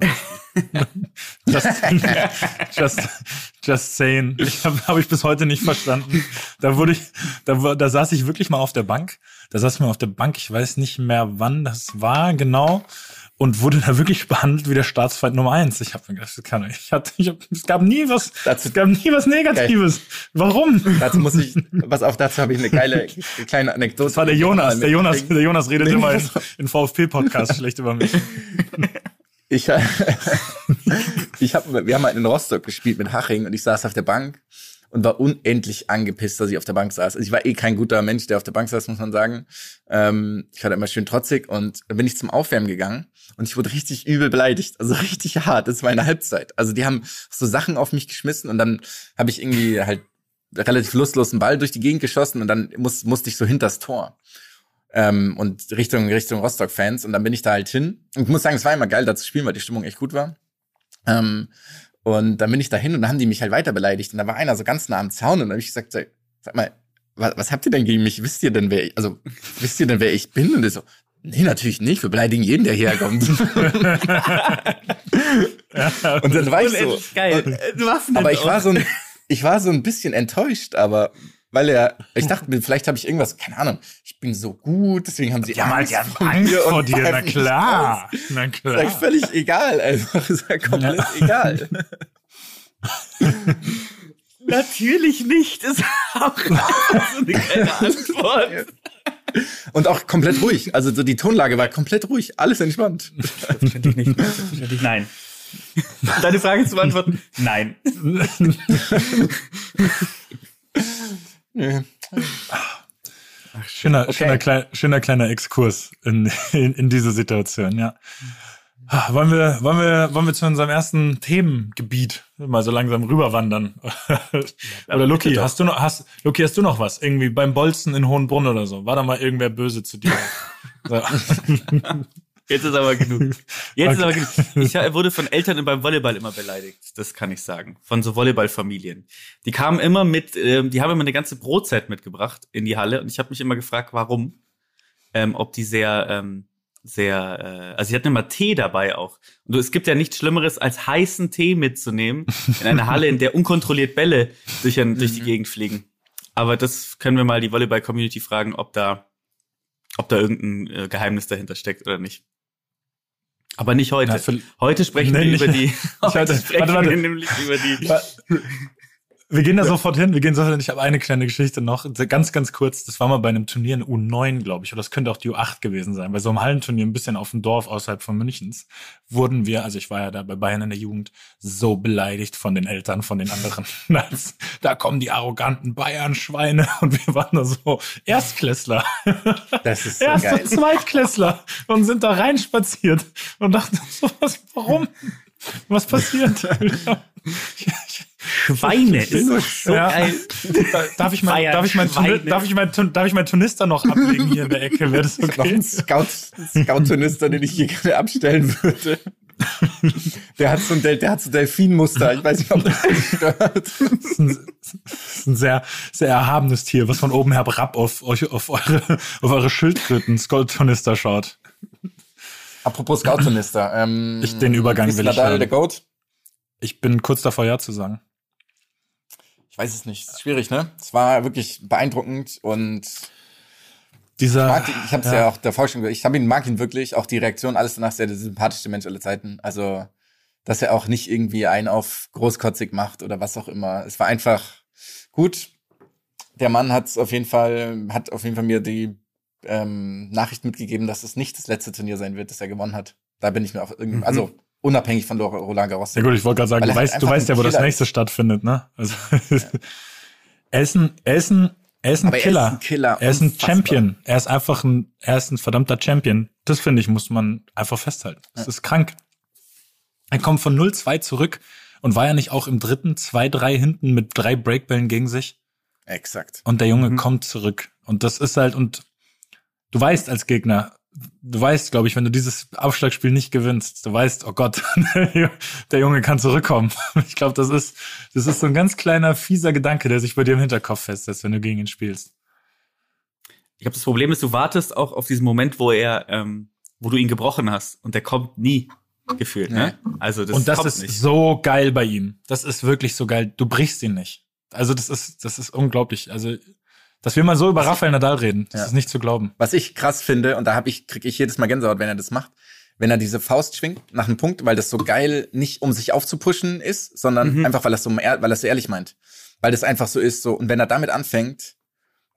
just, just, just saying. Ich habe hab ich bis heute nicht verstanden. Da wurde ich, da, da saß ich wirklich mal auf der Bank. Da saß ich mal auf der Bank, ich weiß nicht mehr wann das war genau. Und wurde da wirklich behandelt wie der Staatsfeind Nummer eins. Ich habe mir gedacht, kann ich. Hatte, ich hab, es gab nie was, Dazu- es gab nie was Negatives. Warum? Dazu muss ich, was auf, dazu habe ich eine geile kleine Anekdote. Das war der Jonas. Der Jonas, der Jonas redet immer in, in VfP-Podcasts schlecht über mich. Ich, ich hab, wir haben halt in Rostock gespielt mit Haching und ich saß auf der Bank und war unendlich angepisst, dass ich auf der Bank saß. Also ich war eh kein guter Mensch, der auf der Bank saß, muss man sagen. Ähm, ich war da immer schön trotzig und dann bin ich zum Aufwärmen gegangen und ich wurde richtig übel beleidigt, also richtig hart. Das war eine Halbzeit. Also die haben so Sachen auf mich geschmissen und dann habe ich irgendwie halt relativ lustlos einen Ball durch die Gegend geschossen und dann muss, musste ich so hinters Tor ähm, und Richtung Richtung Rostock-Fans und dann bin ich da halt hin. Und ich muss sagen, es war immer geil, da zu spielen, weil die Stimmung echt gut war. Ähm, und dann bin ich da hin und dann haben die mich halt weiter beleidigt. Und da war einer so ganz nah am Zaun und dann habe ich gesagt, sag, sag mal, was, was habt ihr denn gegen mich? Wisst ihr denn, wer ich, also wisst ihr denn, wer ich bin? Und er so, nee, natürlich nicht. Wir beleidigen jeden, der hierher kommt. und dann war ich so. Geil. Und, aber ich war so ein, ich war so ein bisschen enttäuscht, aber weil er, ich dachte mir, vielleicht habe ich irgendwas, keine Ahnung, ich bin so gut, deswegen haben sie halt Angst ja vor Angst mir vor dir, na klar. Na Ist klar. ja völlig egal, einfach. Ist ja komplett egal. Natürlich nicht. Ist auch so eine geile Antwort. Und auch komplett ruhig. Also so die Tonlage war komplett ruhig, alles entspannt. Selbstverständlich nicht. Selbstverständlich nein. Deine Frage zu beantworten? Nein. Schöner, Okay. schöner, klei schöner kleiner Exkurs in, in, in diese Situation, ja. Ah, Wollen wir, wollen wir, wollen wir zu unserem ersten Themengebiet mal so langsam rüberwandern? oder Luki, hast du noch, hast, Luki, hast du noch was? Irgendwie beim Bolzen in Hohenbrunn oder so? War da mal irgendwer böse zu dir? Jetzt ist aber genug. Jetzt ist Okay. aber genug. Ich wurde von Eltern beim Volleyball immer beleidigt. Das kann ich sagen. Von so Volleyballfamilien. Die kamen immer mit, ähm, die haben immer eine ganze Brotzeit mitgebracht in die Halle und ich habe mich immer gefragt, warum. Ähm, ob die sehr, ähm, sehr, äh, also sie hatten immer Tee dabei auch. Und es gibt ja nichts Schlimmeres, als heißen Tee mitzunehmen in eine Halle, in der unkontrolliert Bälle durch, ein, durch die Gegend fliegen. Aber das können wir mal die Volleyball-Community fragen, ob da, ob da irgendein äh, Geheimnis dahinter steckt oder nicht. Aber nicht heute. Na, heute sprechen wir über die. Heute hatte- warte, warte. nämlich über die. Wir gehen da sofort hin, wir gehen sofort hin. Ich habe eine kleine Geschichte noch, ganz, ganz kurz. Das war mal bei einem Turnier in U9, glaube ich, oder das könnte auch die U8 gewesen sein. Bei so einem Hallenturnier ein bisschen auf dem Dorf außerhalb von Münchens wurden wir, also ich war ja da bei Bayern in der Jugend, so beleidigt von den Eltern, von den anderen. Als, da kommen die arroganten Bayern-Schweine und wir waren da so Erstklässler. Das ist so Erst- geil. und Zweitklässler und sind da reinspaziert und dachten so, was, warum? Was passiert? Schweine ist so Ja. geil. Darf ich mein, darf ich mein, darf ich mein, darf ich mein Turnister noch ablegen hier in der Ecke? Wäre das Noch okay? ein Scout, Scout-Turnister, den ich hier gerne abstellen würde. Der hat so ein, Del der hat so Delfinmuster. Ich weiß nicht, ob das stört. Das ist ein, das ist ein sehr, sehr erhabenes Tier, was von oben herab auf, euch, auf eure, auf eure Schildkröten Skull-Turnister schaut. Apropos Scout-Turnister. Ähm, Ich- den Übergang will ich hören. der Goat? Ich bin kurz davor, ja zu sagen. Ich weiß es nicht. Ist schwierig, ne? Es war wirklich beeindruckend und Dieser, ihn, ich habe es ja. auch davor schon gesagt, ich hab ihn, mag ihn wirklich, auch die Reaktion, alles danach sehr der sympathischste Mensch aller Zeiten. Also, dass er auch nicht irgendwie einen auf großkotzig macht oder was auch immer. Es war einfach gut. Der Mann hat auf jeden Fall, hat auf jeden Fall mir die ähm, Nachricht mitgegeben, dass es nicht das letzte Turnier sein wird, das er gewonnen hat. Da bin ich mir auch irgendwie, Mhm. also unabhängig von Roland Garros. Ja gut, ich wollte gerade sagen, du er halt weißt, du weißt ja, wo das Killer nächste stattfindet, ne? Also, er ist ein, er ist ein, er ist ein Aber er ist Killer. ein Killer, Er ist ein. Champion. Er ist einfach ein, er ist ein verdammter Champion. Das finde ich, muss man einfach festhalten. Das ist krank. Er kommt von 0-2 zurück und war ja nicht auch im dritten 2-3 hinten mit drei Breakbällen gegen sich. Exakt. Und der Junge Mhm. kommt zurück. Und das ist halt, und du weißt als Gegner, du weißt, glaube ich, wenn du dieses Aufschlagspiel nicht gewinnst, du weißt, oh Gott, der Junge kann zurückkommen. Ich glaube, das ist, das ist so ein ganz kleiner, fieser Gedanke, der sich bei dir im Hinterkopf festsetzt, wenn du gegen ihn spielst. ich glaube, das Problem ist, du wartest auch auf diesen Moment, wo er, ähm, wo du ihn gebrochen hast und der kommt nie gefühlt. Ne? Also das, und das kommt ist nicht. so geil bei ihm. Das ist wirklich so geil. Du brichst ihn nicht. Also das ist, das ist unglaublich. Also, dass wir mal so über Rafael Nadal reden, das Ja. ist nicht zu glauben. Was ich krass finde, und da hab ich, kriege ich jedes Mal Gänsehaut, wenn er das macht, wenn er diese Faust schwingt nach einem Punkt, weil das so geil nicht um sich aufzupushen ist, sondern Mhm. einfach, weil er so, weil er so ehrlich meint. Weil das einfach so ist, so, und wenn er damit anfängt,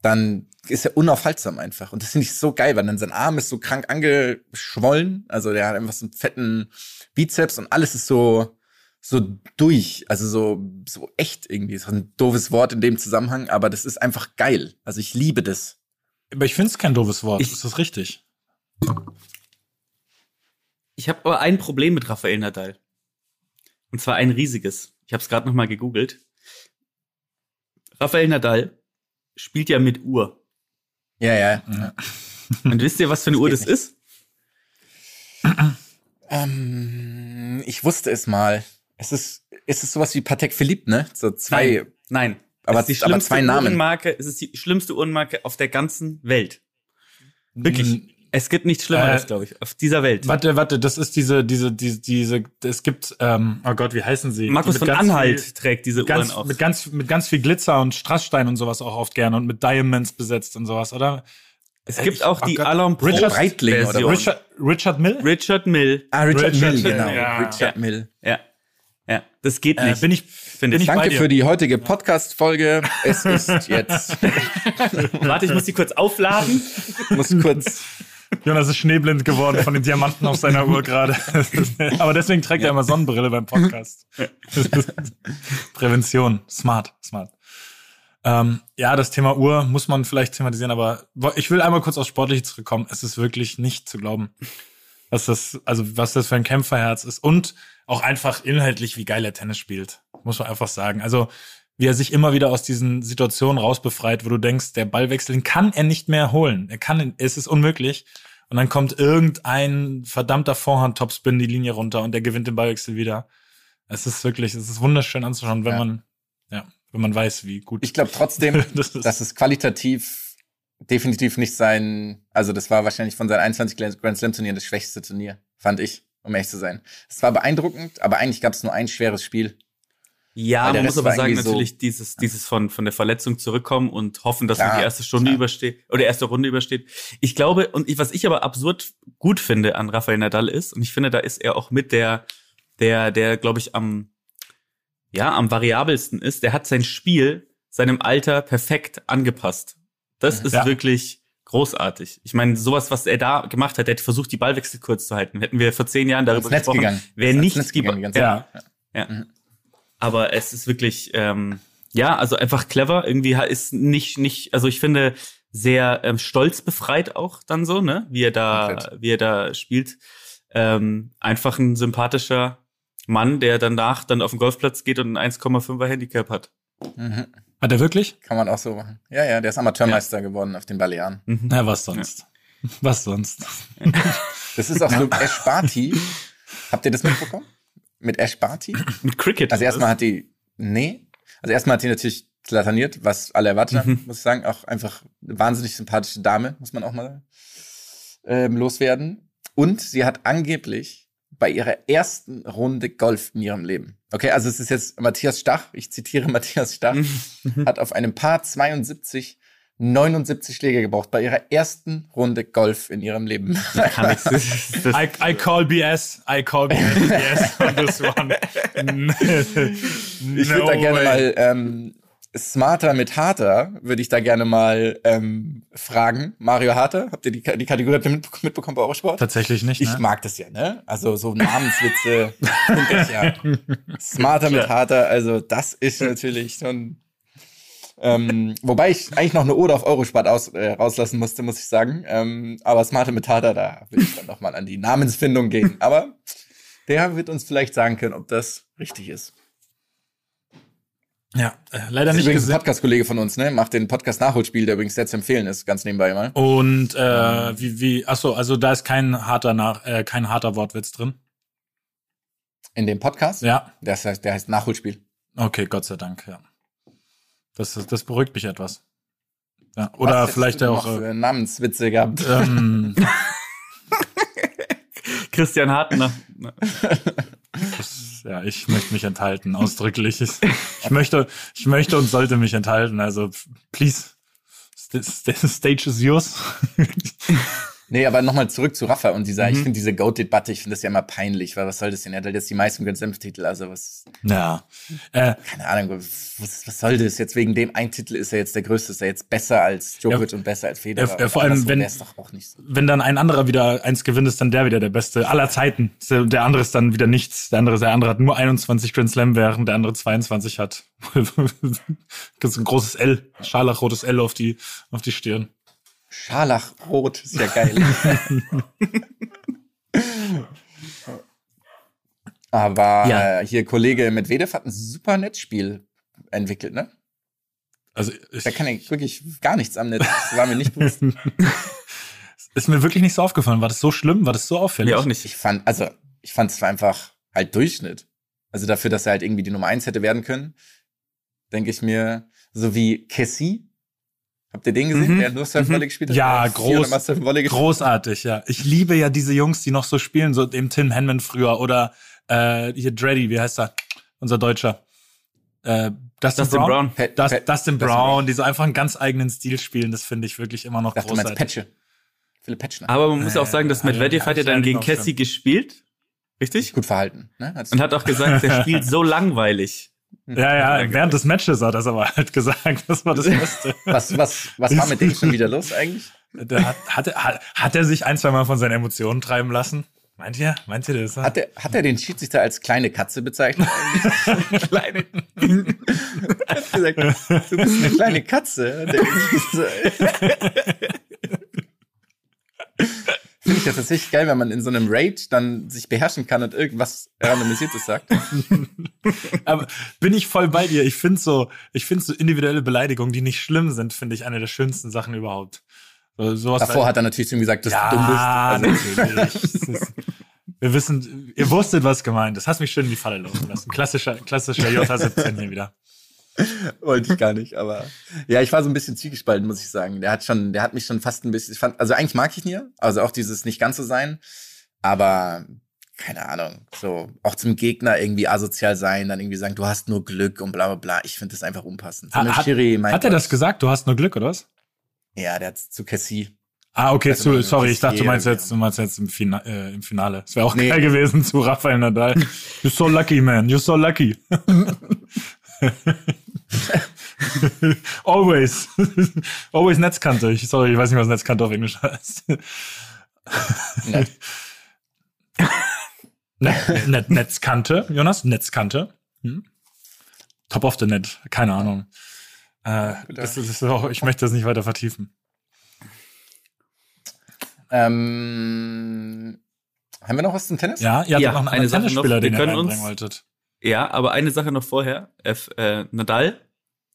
dann ist er unaufhaltsam einfach. Und das finde ich so geil, weil dann sein Arm ist so krank angeschwollen. Also der hat einfach so einen fetten Bizeps und alles ist so, so durch. Also so, so echt irgendwie. Das ist ein doofes Wort in dem Zusammenhang, aber das ist einfach geil. Also ich liebe das. Aber ich finde es kein doofes Wort. Ich- das ist richtig. Ich habe aber ein Problem mit Rafael Nadal. Und zwar ein riesiges. Ich habe es gerade noch mal gegoogelt. Rafael Nadal spielt ja mit Uhr. Ja, ja. Ja. Und wisst ihr, was für eine Uhr das ist? Ähm, ich wusste es mal. Es ist, es ist sowas wie Patek Philippe, ne? So zwei. Nein. Aber- es ist die aber schlimmste zwei Namen. Uhrenmarke, es ist die schlimmste Uhrenmarke auf der ganzen Welt. Wirklich. Mm, Es gibt nichts Schlimmeres, Äh, glaube ich, auf dieser Welt. Warte, warte, das ist diese, diese, diese, diese, es gibt, ähm, oh Gott, wie heißen sie? Markus von Anhalt Viel, trägt diese ganz, Uhren auf. mit ganz, mit ganz viel Glitzer und Strassstein und sowas auch oft gerne und mit Diamonds besetzt und sowas, oder? Es Äh, gibt ich- auch oh die Gott. Alain Richard Prost Breitling oder. Richard, Richard Mill? Richard Mill. Ah, Richard, Richard Mill, Mill, genau. ja. Richard Mill. Ja. Ja, das geht Äh, nicht. bin ich, finde bin ich. Danke dir. für die heutige Podcast-Folge. Es ist jetzt. Warte, ich muss die kurz aufladen. muss kurz. Jonas ist schneeblind geworden von den Diamanten auf seiner Uhr gerade. Aber deswegen trägt er immer Sonnenbrille beim Podcast. Prävention. Smart, smart. Ähm, ja, das Thema Uhr muss man vielleicht thematisieren, aber ich will einmal kurz aufs Sportliche zurückkommen. Es ist wirklich nicht zu glauben, was das, also was das für ein Kämpferherz ist und auch einfach inhaltlich, wie geil er Tennis spielt. Muss man einfach sagen. Also, wie er sich immer wieder aus diesen Situationen rausbefreit, wo du denkst, der Ballwechsel kann er nicht mehr holen. Er kann, es ist unmöglich. Und dann kommt irgendein verdammter Vorhand-Topspin die Linie runter und der gewinnt den Ballwechsel wieder. Es ist wirklich, es ist wunderschön anzuschauen, wenn Ja. man, ja, wenn man weiß, wie gut. Ich glaube trotzdem, Das ist- dass es qualitativ definitiv nicht sein. Also, das war wahrscheinlich von seinen 21 Grand Slam Turnieren das schwächste Turnier, fand ich, um ehrlich zu sein. Es war beeindruckend, aber eigentlich gab es nur ein schweres Spiel. Ja, man Rest muss aber sagen, irgendwie so- natürlich dieses, dieses von, von der Verletzung zurückkommen und hoffen, dass man Klar, die erste Stunde klar. übersteht oder erste Runde übersteht. Ich glaube, und ich, was ich aber absurd gut finde an Rafael Nadal ist, und ich finde, da ist er auch mit der, der, der, glaube ich, am, ja, am variabelsten ist, der hat sein Spiel seinem Alter perfekt angepasst. Das ist Ja. wirklich großartig. Ich meine, sowas, was er da gemacht hat, er hat versucht, die Ballwechsel kurz zu halten. Hätten wir vor zehn Jahren darüber Netz gesprochen, gegangen. wäre nicht Netz die gegangen, die ganze Ja. Ja. Mhm. Aber es ist wirklich, ähm, ja, also einfach clever. Irgendwie ist nicht, nicht, also ich finde sehr ähm, stolz befreit auch dann so, ne? Wie er da, Komplett. wie er da spielt. Ähm, einfach ein sympathischer Mann, der danach dann auf den Golfplatz geht und ein 1,5er Handicap hat. Mhm. Hat er wirklich? Kann man auch so machen. Ja, ja, der ist Amateurmeister geworden auf den Balearen. Mhm. Na, was sonst? Was sonst? Das ist auch so Ash Barty. Habt ihr das mitbekommen? Mit Ash Barty? Mit Cricket. Also erstmal hat die, nee, also erstmal hat die natürlich plataniert, was alle erwartet haben, Mhm. muss ich sagen. Auch einfach eine wahnsinnig sympathische Dame, muss man auch mal ähm, loswerden. Und sie hat angeblich bei ihrer ersten Runde Golf in ihrem Leben. Okay, also es ist jetzt Matthias Stach, ich zitiere Matthias Stach, Mhm. hat auf einem Paar 72 79 Schläge gebraucht bei ihrer ersten Runde Golf in ihrem Leben. Das, das, I, I call BS. I call BS on this one. Ich würde da gerne mal ähm, Smarter mit Harter, würde ich da gerne mal ähm, fragen. Mario Harter, habt ihr die, die Kategorie habt ihr mitbe- mitbekommen bei Eurosport? Tatsächlich nicht, Ich ne? mag das ja, ne? Also so Namenswitze finde ich ja. Smarter mit Harter, also das ist natürlich schon. Ähm, wobei ich eigentlich noch eine Ode auf Eurosport aus, äh, rauslassen musste, muss ich sagen. Ähm, aber Smarter mit Harter, da will ich dann noch mal an die Namensfindung gehen. Aber der wird uns vielleicht sagen können, ob das richtig ist. Ja, äh, leider Das ist nicht übrigens ein. Podcast-Kollege von uns, ne? Macht den Podcast Nachholspiel, der übrigens sehr zu empfehlen ist, ganz nebenbei mal. Und äh, wie, wie, ach so, also da ist kein harter nach, äh, kein harter Wortwitz drin. In dem Podcast? Ja, Das heißt, der heißt Nachholspiel. okay, Gott sei Dank, ja. Das, das beruhigt mich etwas. Ja, oder Was vielleicht auch. noch Äh, für Namenswitze gehabt. ähm, Christian Hartner. ja, ich möchte mich enthalten, ausdrücklich. Ich, ich möchte, ich möchte und sollte mich enthalten. Also, please, st stage is yours. Nee, aber nochmal zurück zu Rafa und dieser, ich Mhm. finde diese Goat-Debatte, ich finde das ja immer peinlich, weil was soll das denn? Er hat halt jetzt die meisten Grand Slam-Titel, also was, ja. Äh, keine Ahnung, was, was soll das? Jetzt wegen dem einen Titel ist er jetzt der größte, ist er jetzt besser als Djokovic und besser als Federer. Ja, ja, vor allem, wenn- so. wenn dann ein anderer wieder eins gewinnt, ist dann der wieder der Beste aller Zeiten. Der andere ist dann wieder nichts. Der andere, der andere hat nur 21 Grand Slam, während der andere 22 hat. das ist ein großes L, scharlachrotes L auf die, auf die Stirn. Scharlachrot ist ja geil. Aber Ja. äh, hier Kollege Medvedev hat ein super Netzspiel entwickelt, ne? Also ich, Da kann er wirklich gar nichts am Netz. Das war mir nicht bewusst. ist mir wirklich nicht so aufgefallen. War das so schlimm? War das so auffällig? Mir auch nicht. Ich fand, also, ich fand es einfach halt Durchschnitt. Also dafür, dass er halt irgendwie die Nummer eins hätte werden können, denke ich mir, so wie Cassie. Habt ihr den gesehen, Mhm. der nur Surf Volley gespielt hat? Ja, groß- 400 Mal Surf Volley gespielt Großartig, ja. Ich liebe ja diese Jungs, die noch so spielen, so dem Tim Henman früher oder äh, hier Dreddy, wie heißt er? Unser Deutscher. Äh, Dustin, Dustin Brown. Brown. Das, Pat- Dustin Brown, die so einfach einen ganz eigenen Stil spielen, das finde ich wirklich immer noch Ich dachte, du meinst großartig. Patche. Philipp Petschner. Aber man muss Äh, auch sagen, dass Medvedev hab hat ja dann gegen Cassie gespielt. Richtig? Gut verhalten. Ne? Und hat auch gesagt, der spielt so langweilig. Ja, ja, während des Matches hat er das aber halt gesagt. Das war das Beste. was, was, was war mit dem schon wieder los eigentlich? Der hat, hat, er- hat, hat er sich ein, zwei Mal von seinen Emotionen treiben lassen? Meint ihr? Meint ihr das? Hat er, hat er den Schiedsrichter als kleine Katze bezeichnet? Kleine. er hat gesagt, du bist eine kleine Katze. Finde ich ja tatsächlich geil, wenn man in so einem Rage dann sich beherrschen kann und irgendwas Randomisiertes sagt. Aber bin ich voll bei dir. Ich finde so, ich finde so individuelle Beleidigungen, die nicht schlimm sind, finde ich eine der schönsten Sachen überhaupt. So, sowas Davor hat er natürlich zu ihm gesagt, dass ja, du dumm bist. Also, Wir wissen, ihr wusstet, was gemeint ist. Hast mich schön in die Falle laufen lassen. Klassischer, klassischer J17 hier wieder. wollte ich gar nicht, aber ja, ich war so ein bisschen zwiegespalten, muss ich sagen. Der hat schon, der hat mich schon fast ein bisschen, fand, also eigentlich mag ich ihn ja, also auch dieses nicht ganz so sein, aber keine Ahnung, so auch zum Gegner irgendwie asozial sein, dann irgendwie sagen, du hast nur Glück und bla bla bla. Ich finde das einfach unpassend. So Hat, Schiri, hat er das gesagt? Du hast nur Glück, oder was? Ja, der hat zu Cassie. Ah, okay, Also, zu, sorry, ich dachte, du meinst jetzt, du meinst jetzt im, Fina äh, im Finale. Es wäre auch Nee. geil gewesen zu Rafael Nadal. You're so lucky, man. You're so lucky. Always. Always Netzkante. Ich, sorry, ich weiß nicht, was Netzkante auf Englisch heißt. Nett. Net, Net, Netzkante, Jonas? Netzkante. Hm? Top of the Net. Keine Ahnung. Äh, das, das ist auch, ich möchte das nicht weiter vertiefen. Ähm, haben wir noch was zum Tennis? Ja, ihr habt Ja, noch einen eine noch. Tennisspieler, den ihr reinbringen uns- wolltet. Ja, aber eine Sache noch vorher. F, äh, Nadal,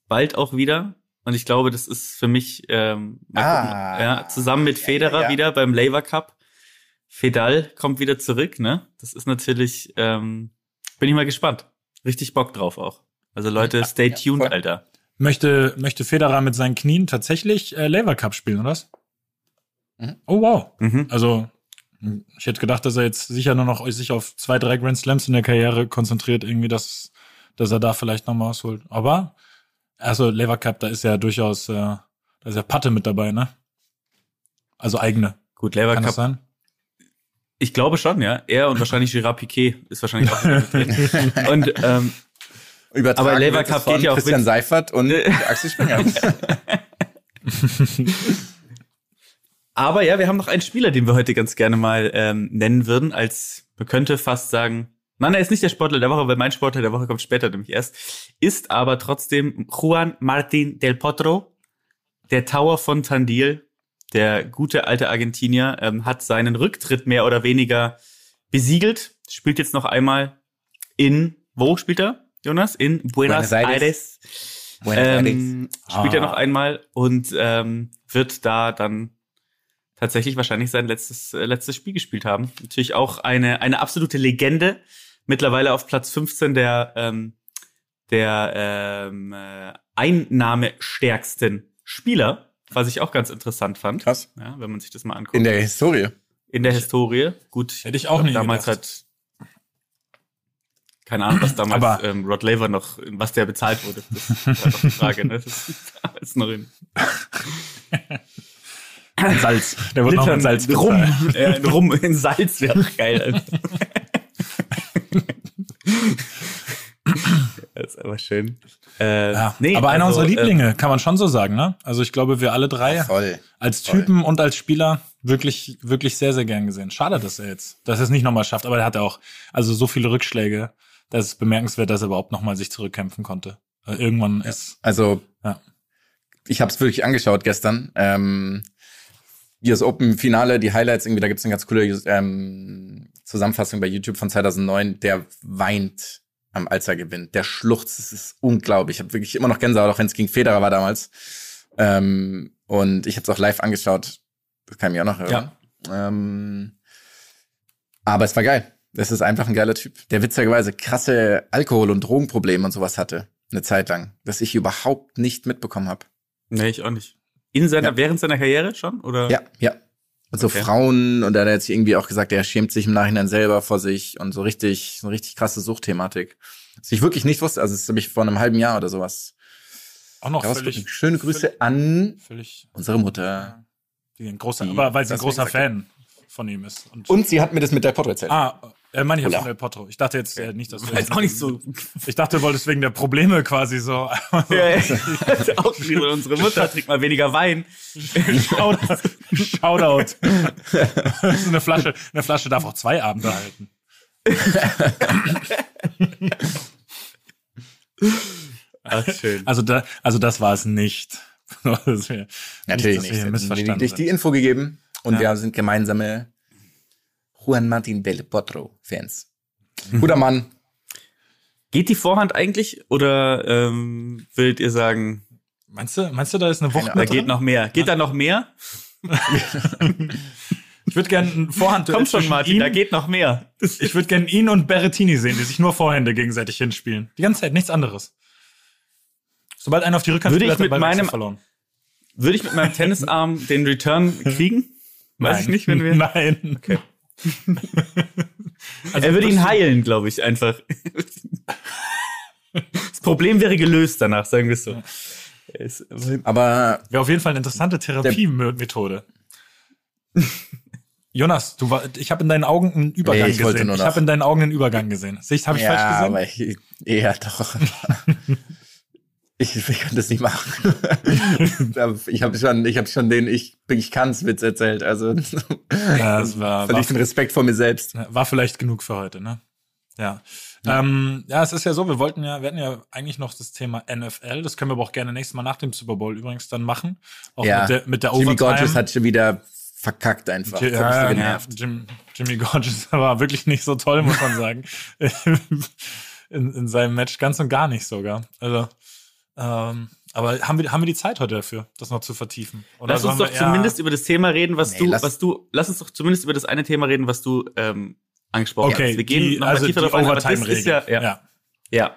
bald auch wieder. Und ich glaube, das ist für mich ähm, Ah. gucken, ja, zusammen mit Federer ja, ja. wieder beim Laver Cup. Fedal kommt wieder zurück, ne? Das ist natürlich, ähm, bin ich mal gespannt. Richtig Bock drauf auch. Also Leute, stay tuned, voll. Alter. Möchte, möchte Federer mit seinen Knien tatsächlich äh, Laver Cup spielen, oder was? Mhm. Oh, wow. Mhm. Also, ich hätte gedacht, dass er jetzt sicher nur noch sich auf zwei, drei Grand Slams in der Karriere konzentriert, irgendwie, dass, dass er da vielleicht noch mal was holt. Aber, also Lever Cup, da ist ja durchaus, äh, da ist ja Patte mit dabei, ne? Also eigene. Gut, Laver Kann das Cup. sein? Ich glaube schon, ja. Er und wahrscheinlich Girard Piquet ist wahrscheinlich auch mit. Und ähm, Übertragen Aber Lever Cup geht ja auch Christian Seifert und Axel Springer. Aber ja, wir haben noch einen Spieler, den wir heute ganz gerne mal ähm, nennen würden, als man könnte fast sagen, nein, er ist nicht der Sportler der Woche, weil mein Sportler der Woche kommt später nämlich erst, ist aber trotzdem Juan Martin del Potro, der Tower von Tandil, der gute alte Argentinier, ähm, hat seinen Rücktritt mehr oder weniger besiegelt, spielt jetzt noch einmal in, wo spielt er, Jonas? In Buenos, Buenos Aires. Aires. Buenos Aires. Ähm, spielt er Ah. noch einmal und ähm, wird da dann tatsächlich wahrscheinlich sein letztes, äh, letztes Spiel gespielt haben. Natürlich auch eine, eine absolute Legende. Mittlerweile auf Platz 15 der, ähm, der ähm, äh, einnahmestärksten Spieler was ich auch ganz interessant fand. Krass. Ja, wenn man sich das mal anguckt. In der Historie. In der Historie. Gut. Hätte ich auch nie Damals gedacht. hat keine Ahnung, was damals Aber- ähm, Rod Laver noch, was der bezahlt wurde. Das ist halt auch die Frage, ne? Das ist damals noch in Salz. Der wird noch mit Salz rum, äh, in rum in Salz wäre doch geil. Das ist aber schön. Äh, Ja, nee, aber einer also, unserer Lieblinge, kann man schon so sagen, ne? Also ich glaube, wir alle drei Voll. als voll. Typen und als Spieler wirklich, wirklich sehr, sehr gern gesehen. Schade, dass er jetzt, dass er es nicht nochmal schafft, aber er hatte auch, also so viele Rückschläge, das ist bemerkenswert, dass er überhaupt nochmal sich zurückkämpfen konnte. Weil irgendwann ist, Also, Ja. ich habe es wirklich angeschaut gestern. Ähm, US Open Finale, die Highlights, irgendwie, da gibt's eine ganz coole ähm, Zusammenfassung bei YouTube von 2009. Der weint am Alzer gewinnt. Der schluchzt, es ist unglaublich. Ich habe wirklich immer noch Gänsehaut, auch wenn es gegen Federer war damals. Ähm, und ich habe es auch live angeschaut. Das kann ich mir auch noch hören. Ähm, aber es war geil. Das ist einfach ein geiler Typ, der witzigerweise krasse Alkohol- und Drogenprobleme und sowas hatte. Eine Zeit lang. Das ich überhaupt nicht mitbekommen habe. Nee, ich auch nicht. In seiner, Ja. während seiner Karriere schon? Oder? Ja, ja. Und so Okay. Frauen, und dann hat er jetzt irgendwie auch gesagt, er schämt sich im Nachhinein selber vor sich und so richtig, so richtig krasse Suchtthematik. Was ich wirklich nicht wusste, also das habe ich vor einem halben Jahr oder sowas. auch noch völlig, Schöne Grüße an völlig, unsere Mutter. die ein großer, Die- aber weil sie ein großer Fan von ihm ist. Und, Und sie hat mir das mit der Potro erzählt. ah, äh, meine ich von Del Potro. Ich dachte jetzt äh, nicht, dass du jetzt auch nicht so. Ich dachte, du wolltest wegen der Probleme quasi so. Ja, ja. auch geschrieben, unsere Mutter trinkt mal weniger Wein. Shoutout. Shoutout. Das ist eine Flasche, eine Flasche darf auch zwei Abende halten. Ach, schön. Also da, also das war es nicht. Natürlich dass nicht. wir lediglich die. Info gegeben und Ja. wir sind gemeinsame Juan Martin Del Potro Fans. Guter Mann. Geht die Vorhand eigentlich oder ähm, würdet ihr sagen, Meinst du, meinst du, da ist eine Wucht Keine da geht noch mehr? Geht da noch mehr? Ich würde gerne einen Vorhand. Komm schon, Martin, ihn, da geht noch mehr. Ich würde gerne ihn und Berrettini sehen, die sich nur Vorhände gegenseitig hinspielen. Die ganze Zeit, nichts anderes. Sobald einer auf die Rückhand Würde ich spielt, hat der mit meinem- verloren. Würde ich mit meinem Tennisarm den Return kriegen? Weiß Nein. ich nicht, wenn wir. Nein. Okay. Also, er würde ihn heilen, glaube ich, einfach. das Problem wäre gelöst danach, sagen wir es so. Er Aber Wäre auf jeden Fall eine interessante Therapiemethode. Jonas, du war, ich habe in deinen Augen einen Übergang Nee, ich wollte gesehen. nur Ich habe in deinen Augen einen Übergang gesehen. Siehst, habe ich ja, falsch gesehen? aber ich, eher doch. ich, ich kann das nicht machen. ich habe schon, ich habe schon den ich ich kann's Witz erzählt. Also Ja, das war, war, verliere ich den Respekt vor mir selbst. war vielleicht genug für heute, ne? Ja. Ja. Ähm, ja, es ist ja so, wir wollten ja, wir hatten ja eigentlich noch das Thema NFL. Das können wir aber auch gerne nächstes Mal nach dem Super Bowl übrigens dann machen. Auch Ja, mit der, mit der Jimmy Overtime. Gorgeous hat schon wieder verkackt einfach. Ja, so ja, genervt. Jim, Jimmy Gorgeous war wirklich nicht so toll, muss man sagen. in, in seinem Match ganz und gar nicht sogar. Also, ähm, aber haben wir, haben wir die Zeit heute dafür, das noch zu vertiefen? Oder Lass uns doch zumindest über das Thema reden, was Nee, du, lass- was du, lass uns doch zumindest über das eine Thema reden, was du ähm, angesprochen Okay, hast. Wir gehen die, noch also die tiefer aber das Overtime-Regel. ist ja, ja, ja. ja.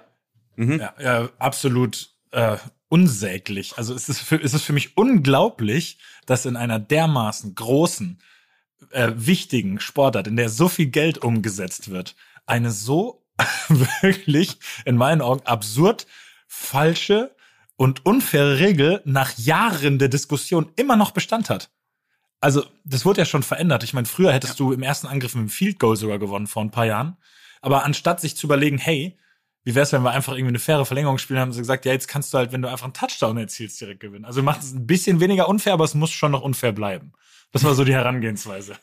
Mhm. Ja, ja, absolut äh, unsäglich. Also es ist, für, es ist für mich unglaublich, dass in einer dermaßen großen, äh, wichtigen Sportart, in der so viel Geld umgesetzt wird, eine so wirklich in meinen Augen absurd falsche und unfaire Regel nach Jahren der Diskussion immer noch Bestand hat. Also, das wurde ja schon verändert. Ich meine, früher hättest du im ersten Angriff mit dem Field Goal sogar gewonnen vor ein paar Jahren. Aber anstatt sich zu überlegen, hey, wie wär's, wenn wir einfach irgendwie eine faire Verlängerung spielen, haben sie gesagt, ja, jetzt kannst du halt, wenn du einfach einen Touchdown erzielst, direkt gewinnen. Also macht es ein bisschen weniger unfair, aber es muss schon noch unfair bleiben. Das war so die Herangehensweise.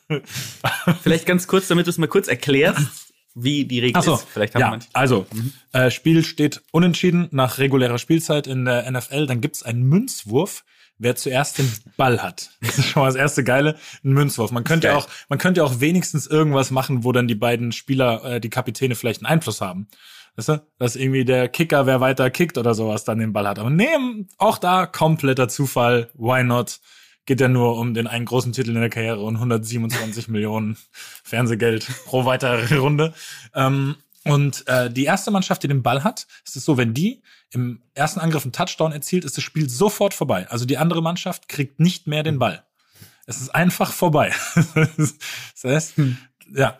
Vielleicht ganz kurz, damit du es mal kurz erklärst, wie die Regel so, ist. Vielleicht haben ja, manche. also, äh, Spiel steht unentschieden nach regulärer Spielzeit in der NFL. Dann gibt's einen Münzwurf, wer zuerst den Ball hat. Das ist schon mal das erste Geile, ein Münzwurf. Man könnte Geil. auch, man könnte auch wenigstens irgendwas machen, wo dann die beiden Spieler, äh, die Kapitäne vielleicht einen Einfluss haben. Weißt du? Dass irgendwie der Kicker, wer weiter kickt oder sowas, dann den Ball hat. Aber nee, auch da kompletter Zufall. Why not? Geht ja nur um den einen großen Titel in der Karriere und 127 Millionen Fernsehgeld pro weitere Runde. Ähm, Und äh, die erste Mannschaft, die den Ball hat, ist es so, wenn die im ersten Angriff einen Touchdown erzielt, ist das Spiel sofort vorbei. Also die andere Mannschaft kriegt nicht mehr den Ball. Es ist einfach vorbei. das heißt, ja,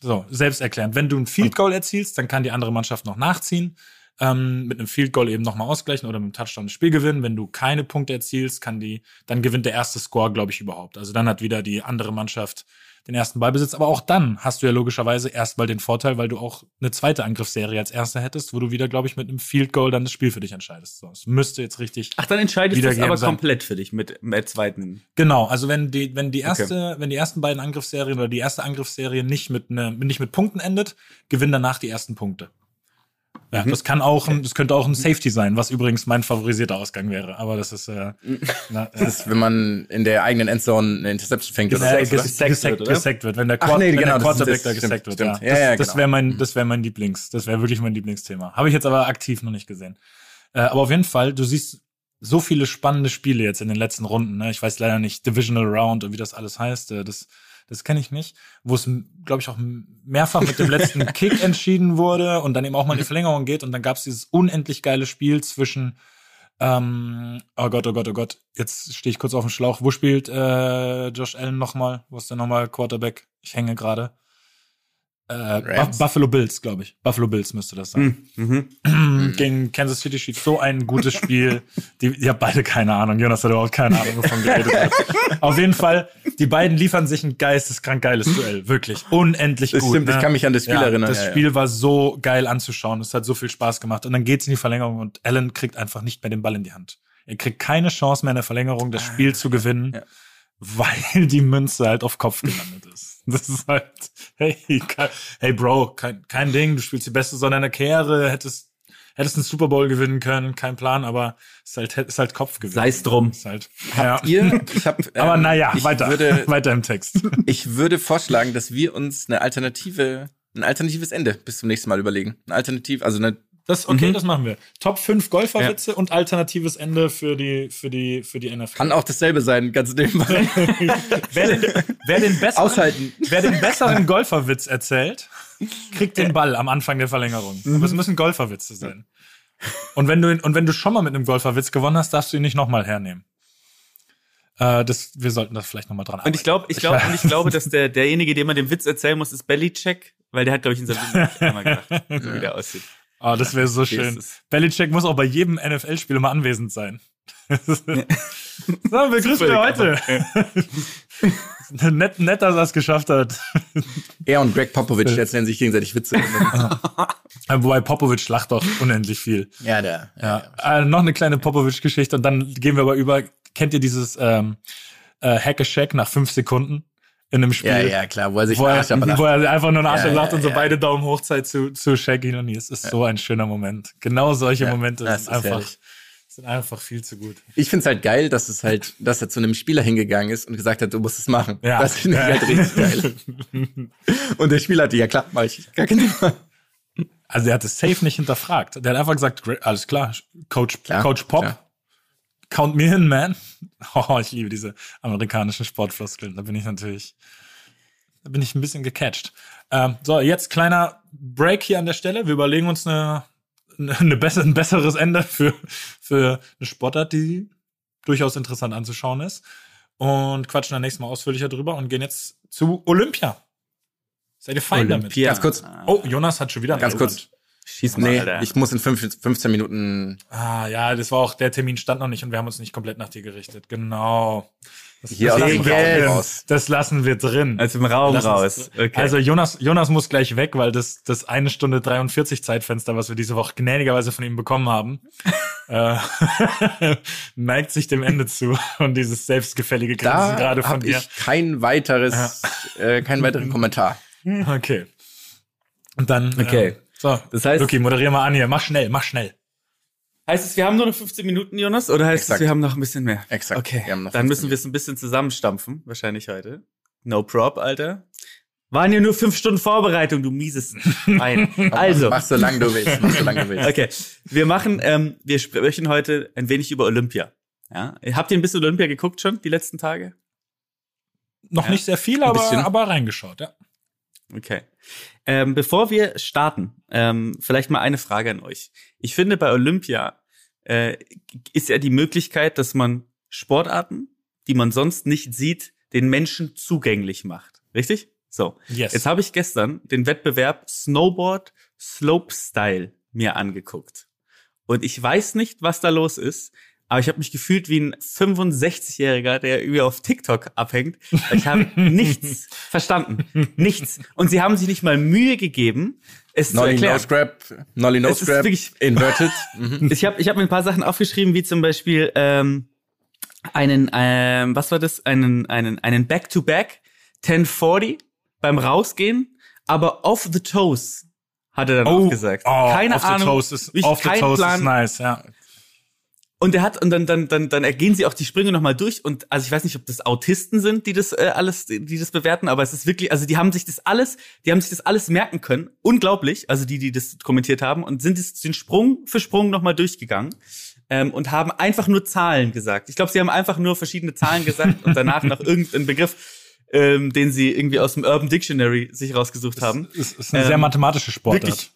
so, selbsterklärend. Wenn du ein Field Goal erzielst, dann kann die andere Mannschaft noch nachziehen, ähm, mit einem Field Goal eben nochmal ausgleichen oder mit einem Touchdown das Spiel gewinnen. Wenn du keine Punkte erzielst, kann die, dann gewinnt der erste Score, glaube ich, überhaupt. Also dann hat wieder die andere Mannschaft den ersten Ballbesitz. Aber auch dann hast du ja logischerweise erstmal den Vorteil, weil du auch eine zweite Angriffsserie als erste hättest, wo du wieder, glaube ich, mit einem Field Goal dann das Spiel für dich entscheidest. So, es müsste jetzt richtig. Ach, dann entscheidest du es aber sein. komplett für dich mit, mit zweiten. Genau, also wenn die, wenn die erste, wenn die ersten beiden Angriffsserien oder die erste Angriffsserie nicht mit ne, nicht mit Punkten endet, gewinnen danach die ersten Punkte. Ja, das kann auch, ein, das könnte auch ein Safety sein, was übrigens mein favorisierter Ausgang wäre. Aber das ist, äh, na, Das ist, wenn man in der eigenen Endzone eine Interception fängt. äh, oder ges gesackt, wird, gesackt wird, wenn der, Ach Quart nee, wenn genau, Quarterback da gesackt wird. stimmt. Ja. Ja, Das, ja, das genau. wäre mein, das wäre mein Lieblings, das wäre wirklich mein Lieblingsthema. Habe ich jetzt aber aktiv noch nicht gesehen. Äh, aber auf jeden Fall, du siehst so viele spannende Spiele jetzt in den letzten Runden. Ne? Ich weiß leider nicht Divisional Round und wie das alles heißt. Äh, das das kenne ich nicht. Wo es, glaube ich, auch mehrfach mit dem letzten Kick entschieden wurde und dann eben auch mal in die Verlängerung geht. Und dann gab es dieses unendlich geile Spiel zwischen ähm, oh Gott, oh Gott, oh Gott. Jetzt stehe ich kurz auf dem Schlauch. Wo spielt äh, Josh Allen nochmal? Wo ist der nochmal Quarterback? Ich hänge gerade. Äh, Buffalo Bills, glaube ich. Buffalo Bills müsste das sein. Hm. Mhm. Gegen Kansas City steht so ein gutes Spiel. Die, die haben beide keine Ahnung. Jonas hat überhaupt keine Ahnung, wovon geredet wird. Auf jeden Fall, die beiden liefern sich ein geisteskrank geiles Duell. Wirklich. Unendlich Das gut. stimmt, ich ne? kann mich an das Spiel ja, erinnern. Das ja, ja. Spiel war so geil anzuschauen. Es hat so viel Spaß gemacht. Und dann geht's in die Verlängerung und Allen kriegt einfach nicht mehr den Ball in die Hand. Er kriegt keine Chance mehr in der Verlängerung, das Spiel zu gewinnen, weil die Münze halt auf Kopf gelandet ist. Das ist halt, hey, hey Bro, kein, kein Ding, du spielst die beste Saison deiner Karriere, hättest, hättest einen Super Bowl gewinnen können, kein Plan, aber es ist halt, ist halt Kopf gewinnen. Sei's drum. Ist halt, ja. Ihr, ich hab, ähm, Aber naja, ich weiter, Würde, weiter im Text. ich würde vorschlagen, dass wir uns eine Alternative, ein alternatives Ende bis zum nächsten Mal überlegen. Ein Alternativ, also eine Das, okay, Mhm. das machen wir. Top 5 Golferwitze und alternatives Ende für die, für die, für die NFL. kann auch dasselbe sein, ganz nebenbei. wer, den, wer, den besseren, Aushalten. wer den besseren Golferwitz erzählt, kriegt den Ball am Anfang der Verlängerung. Aber es müssen Golferwitze sein. Und wenn du, ihn- und wenn du schon mal mit einem Golferwitz gewonnen hast, darfst du ihn nicht nochmal hernehmen. Äh, das, wir sollten das vielleicht nochmal dran Und ich glaube, ich glaube, und ich glaube, dass der, derjenige, dem man den Witz erzählen muss, ist Bellycheck, weil der hat, glaube ich, in seinem Leben nicht einmal gedacht, so wie der aussieht. Oh, das wäre so schön. Belichick muss auch bei jedem NFL-Spiel immer anwesend sein. so, wir grüßen wir heute. Nett, nett, dass er es geschafft hat. Er und Greg Popovich erzählen sich gegenseitig Witze. Äh, Wobei Popovic lacht doch unendlich viel. ja, der. Ja. Äh, noch eine kleine Popovic-Geschichte und dann gehen wir aber über. Kennt ihr dieses ähm, äh, Hack a Shack nach fünf Sekunden in einem Spiel? Ja, ja, klar, wo er sich Wo er, wo er einfach nur einen Arsch Ja, lacht ja, und so ja. beide Daumen hoch zeigt zu, zu Shaggy und es ist so ein schöner Moment. Genau solche Momente sind einfach, sind einfach viel zu gut. Ich find's halt geil, dass es halt, dass er zu einem Spieler hingegangen ist und gesagt hat, du musst es machen. Ja. Das finde ich halt richtig geil. Und der Spieler hatte, ja klar, mach ich. Gar kein Thema. Also er hat es safe nicht hinterfragt. Der hat einfach gesagt, "Great, alles klar, Coach, Klar, Coach Pop. Count me in, man. Oh, ich liebe diese amerikanischen Sportfloskeln. Da bin ich natürlich, da bin ich ein bisschen gecatcht. Ähm, so, jetzt kleiner Break hier an der Stelle. Wir überlegen uns eine, eine besser, ein besseres Ende für, für eine Sportart, die durchaus interessant anzuschauen ist. Und quatschen dann nächstes Mal ausführlicher drüber und gehen jetzt zu Olympia. Seid ihr fein damit? Olympia. Ganz kurz. Oh, Jonas hat schon wieder Ganz kurz. Schieß mal, Nee, Alter. ich muss in fünf, 15 Minuten. Ah, ja, das war auch, der Termin stand noch nicht und wir haben uns nicht komplett nach dir gerichtet. Genau. Das, Hier das, aus lassen dem wir raus. das lassen wir drin. Aus dem Raum raus. Okay. Also Jonas, Jonas muss gleich weg, weil das, das eine Stunde 43 Zeitfenster, was wir diese Woche gnädigerweise von ihm bekommen haben, äh, neigt sich dem Ende zu und dieses selbstgefällige Grinsen Da gerade von habe dir. ich kein weiteres, äh, keinen weiteren Kommentar. Okay. Und dann, Okay. Äh, so, Das heißt- Luki, moderier mal an hier. Mach schnell, mach schnell. heißt es, wir haben nur noch 15 Minuten, Jonas? Oder heißt Exakt. es, wir haben noch ein bisschen mehr? Exakt. Okay. Wir haben noch Dann 15 müssen wir es ein bisschen zusammenstampfen, wahrscheinlich heute. No prop, Alter. Waren ja nur fünf Stunden Vorbereitung, du mieses Nein. Also. Mach so lange du willst. Mach so lange du willst. Okay, wir machen, ähm, wir sprechen heute ein wenig über Olympia. Ja, habt ihr ein bisschen Olympia geguckt schon die letzten Tage? Noch Ja. nicht sehr viel, aber, bisschen. aber reingeschaut, ja. Okay. Ähm, bevor wir starten, ähm, vielleicht mal eine Frage an euch. Ich finde, bei Olympia äh, ist ja die Möglichkeit, dass man Sportarten, die man sonst nicht sieht, den Menschen zugänglich macht. Richtig? So. Yes. Jetzt habe ich gestern den Wettbewerb Snowboard Slopestyle mir angeguckt. Und ich weiß nicht, was da los ist, aber ich habe mich gefühlt wie ein 65-Jähriger, der irgendwie auf TikTok abhängt. Ich habe nichts verstanden. Nichts. Und sie haben sich nicht mal Mühe gegeben, es zu Nolly No erklären. Scrap, Nolly No Es ist Scrap, inverted. Mhm. Ich habe ich hab mir ein paar Sachen aufgeschrieben, wie zum Beispiel ähm, einen, ähm, was war das? Einen, einen, einen Back-to-Back 1040 beim Rausgehen, aber off the toes, hat er dann auch gesagt. oh, Keine off Ahnung. The toast ist, wirklich off the kein toast Plan. ist nice, ja. Und er hat, und dann, dann, dann, dann ergehen sie auch die Sprünge nochmal durch. Und also ich weiß nicht, ob das Autisten sind, die das äh, alles, die das bewerten, aber es ist wirklich, also die haben sich das alles, die haben sich das alles merken können. Unglaublich, also die, die das kommentiert haben und sind es den Sprung für Sprung nochmal durchgegangen. Ähm, und haben einfach nur Zahlen gesagt. Ich glaube, sie haben einfach nur verschiedene Zahlen gesagt und danach noch irgendeinen Begriff, ähm, den sie irgendwie aus dem Urban Dictionary sich rausgesucht haben. Ist, ist eine Ähm, sehr mathematische Sportart. wirklich.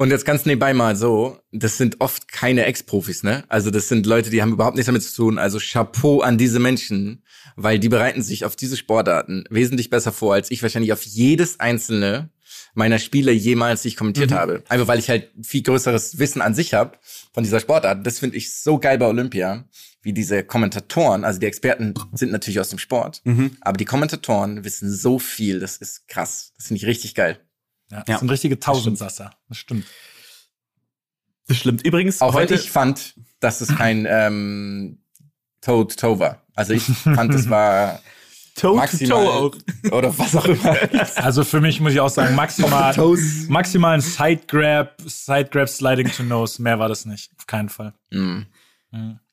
Und jetzt ganz nebenbei mal so, das sind oft keine Ex-Profis, ne? Also das sind Leute, die haben überhaupt nichts damit zu tun. Also Chapeau an diese Menschen, weil die bereiten sich auf diese Sportarten wesentlich besser vor, als ich wahrscheinlich auf jedes einzelne meiner Spiele jemals, die ich kommentiert habe. Einfach weil ich halt viel größeres Wissen an sich habe von dieser Sportart. Das finde ich so geil bei Olympia, wie diese Kommentatoren, also die Experten sind natürlich aus dem Sport, aber die Kommentatoren wissen so viel, das ist krass. Das finde ich richtig geil. Ja, das Ja. sind richtige Tausendsasser. Das stimmt. Das stimmt. Übrigens, Auch heute, wenn ich fand, dass es kein ähm, Toe-to-Toe war. Also ich fand, es war Toe to maximal Toe auch. oder was auch immer. Also für mich muss ich auch sagen, maximal, maximal ein Side Grab, Side Grab Sliding to Nose. Mehr war das nicht. Auf keinen Fall. Mm.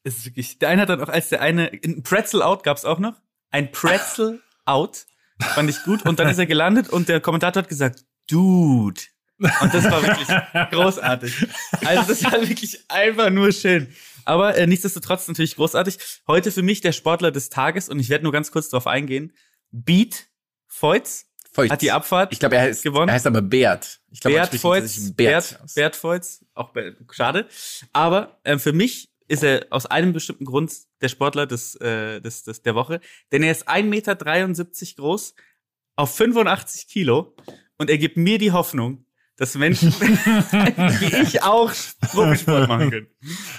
Es ist wirklich, der eine hat dann auch, als der eine, ein Pretzel Out gab's auch noch. Ein Pretzel Out. Fand ich gut. Und dann ist er gelandet und der Kommentator hat gesagt, Dude. Und das war wirklich großartig. Also das war wirklich einfach nur schön. Aber äh, nichtsdestotrotz natürlich großartig. Heute für mich der Sportler des Tages und ich werde nur ganz kurz darauf eingehen. Beat Feutz Feutz. hat die Abfahrt Ich glaube, er heißt, gewonnen. er heißt aber Beat. Ich glaube, Bert Feutz, Bert, Bert. Bert Feutz, auch bei, schade. Aber ähm, für mich ist er aus einem bestimmten Grund der Sportler des, äh, des, des, der Woche, denn er ist 1,73 Meter groß, auf 85 Kilo und er gibt mir die Hoffnung, dass Menschen wie ich auch Profisport machen können.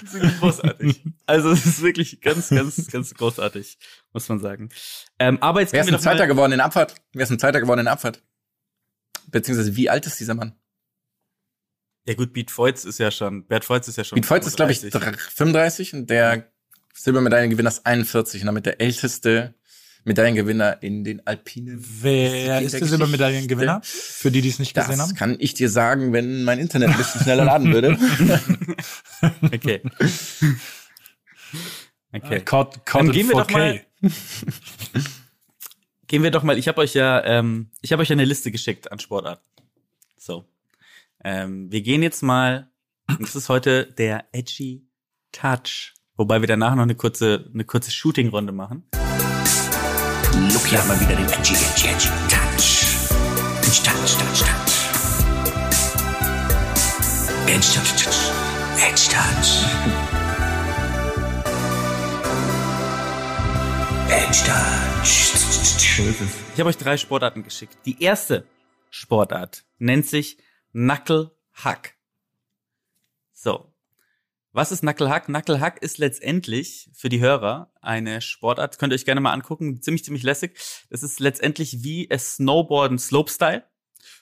Das ist wirklich großartig. Also es ist wirklich ganz, ganz, ganz großartig, muss man sagen. Ähm, aber jetzt Wer ist ein mal, Zweiter geworden in Abfahrt? Wer ist ein Zweiter geworden in Abfahrt? Beziehungsweise wie alt ist dieser Mann? Ja gut, Beat Feutz ist ja schon, Bert Feutz ist ja schon. Piet Feutz ist, glaube ich, 35. 35 und der Silbermedaillengewinner ist 41 und damit der älteste Medaillengewinner in den Alpinen. Wer ist der der Silbermedaillengewinner? Für die, die es nicht gesehen Das haben. kann ich dir sagen, wenn mein Internet ein bisschen schneller laden würde. Okay. Okay. Äh, Caught, caught Dann gehen wir doch 4K. mal- Gehen wir doch mal, ich habe euch ja, ähm, ich habe euch ja eine Liste geschickt an Sportarten. So. Ähm, wir gehen jetzt mal, das ist heute der Edgy Touch. Wobei wir danach noch eine kurze, eine kurze Shooting-Runde machen. Lucky hat mal wieder den Edgy, Edgy, Edgy Touch. Edgy Touch, Touch, Touch. Edgy Touch, Touch. Edgy Touch. Edgy Touch. Ich habe euch drei Sportarten geschickt. Die erste Sportart nennt sich Knuckle Hack. So. Was ist Knuckle Hack? Knuckle Hack ist letztendlich für die Hörer eine Sportart, könnt ihr euch gerne mal angucken, ziemlich, ziemlich lässig. Das ist letztendlich wie es Snowboarden Slopestyle,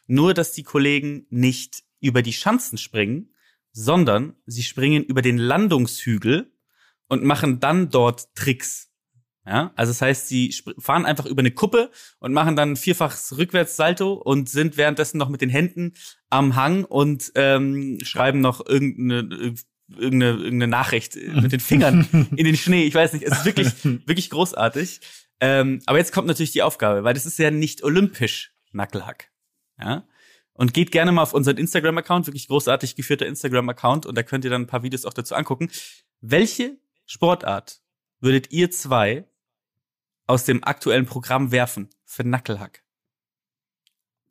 nur dass die Kollegen nicht über die Schanzen springen, sondern sie springen über den Landungshügel und machen dann dort Tricks. Ja, also das heißt, sie fahren einfach über eine Kuppe und machen dann vierfaches Rückwärtssalto und sind währenddessen noch mit den Händen am Hang und ähm, schreiben noch irgendeine, irgendeine, irgendeine Nachricht mit den Fingern in den Schnee. Ich weiß nicht, es ist wirklich, wirklich großartig. Ähm, aber jetzt kommt natürlich die Aufgabe, weil das ist ja nicht olympisch Knucklehack. Ja. Und geht gerne mal auf unseren Instagram-Account, wirklich großartig geführter Instagram-Account, und da könnt ihr dann ein paar Videos auch dazu angucken. Welche Sportart würdet ihr zwei aus dem aktuellen Programm werfen für Knucklehack?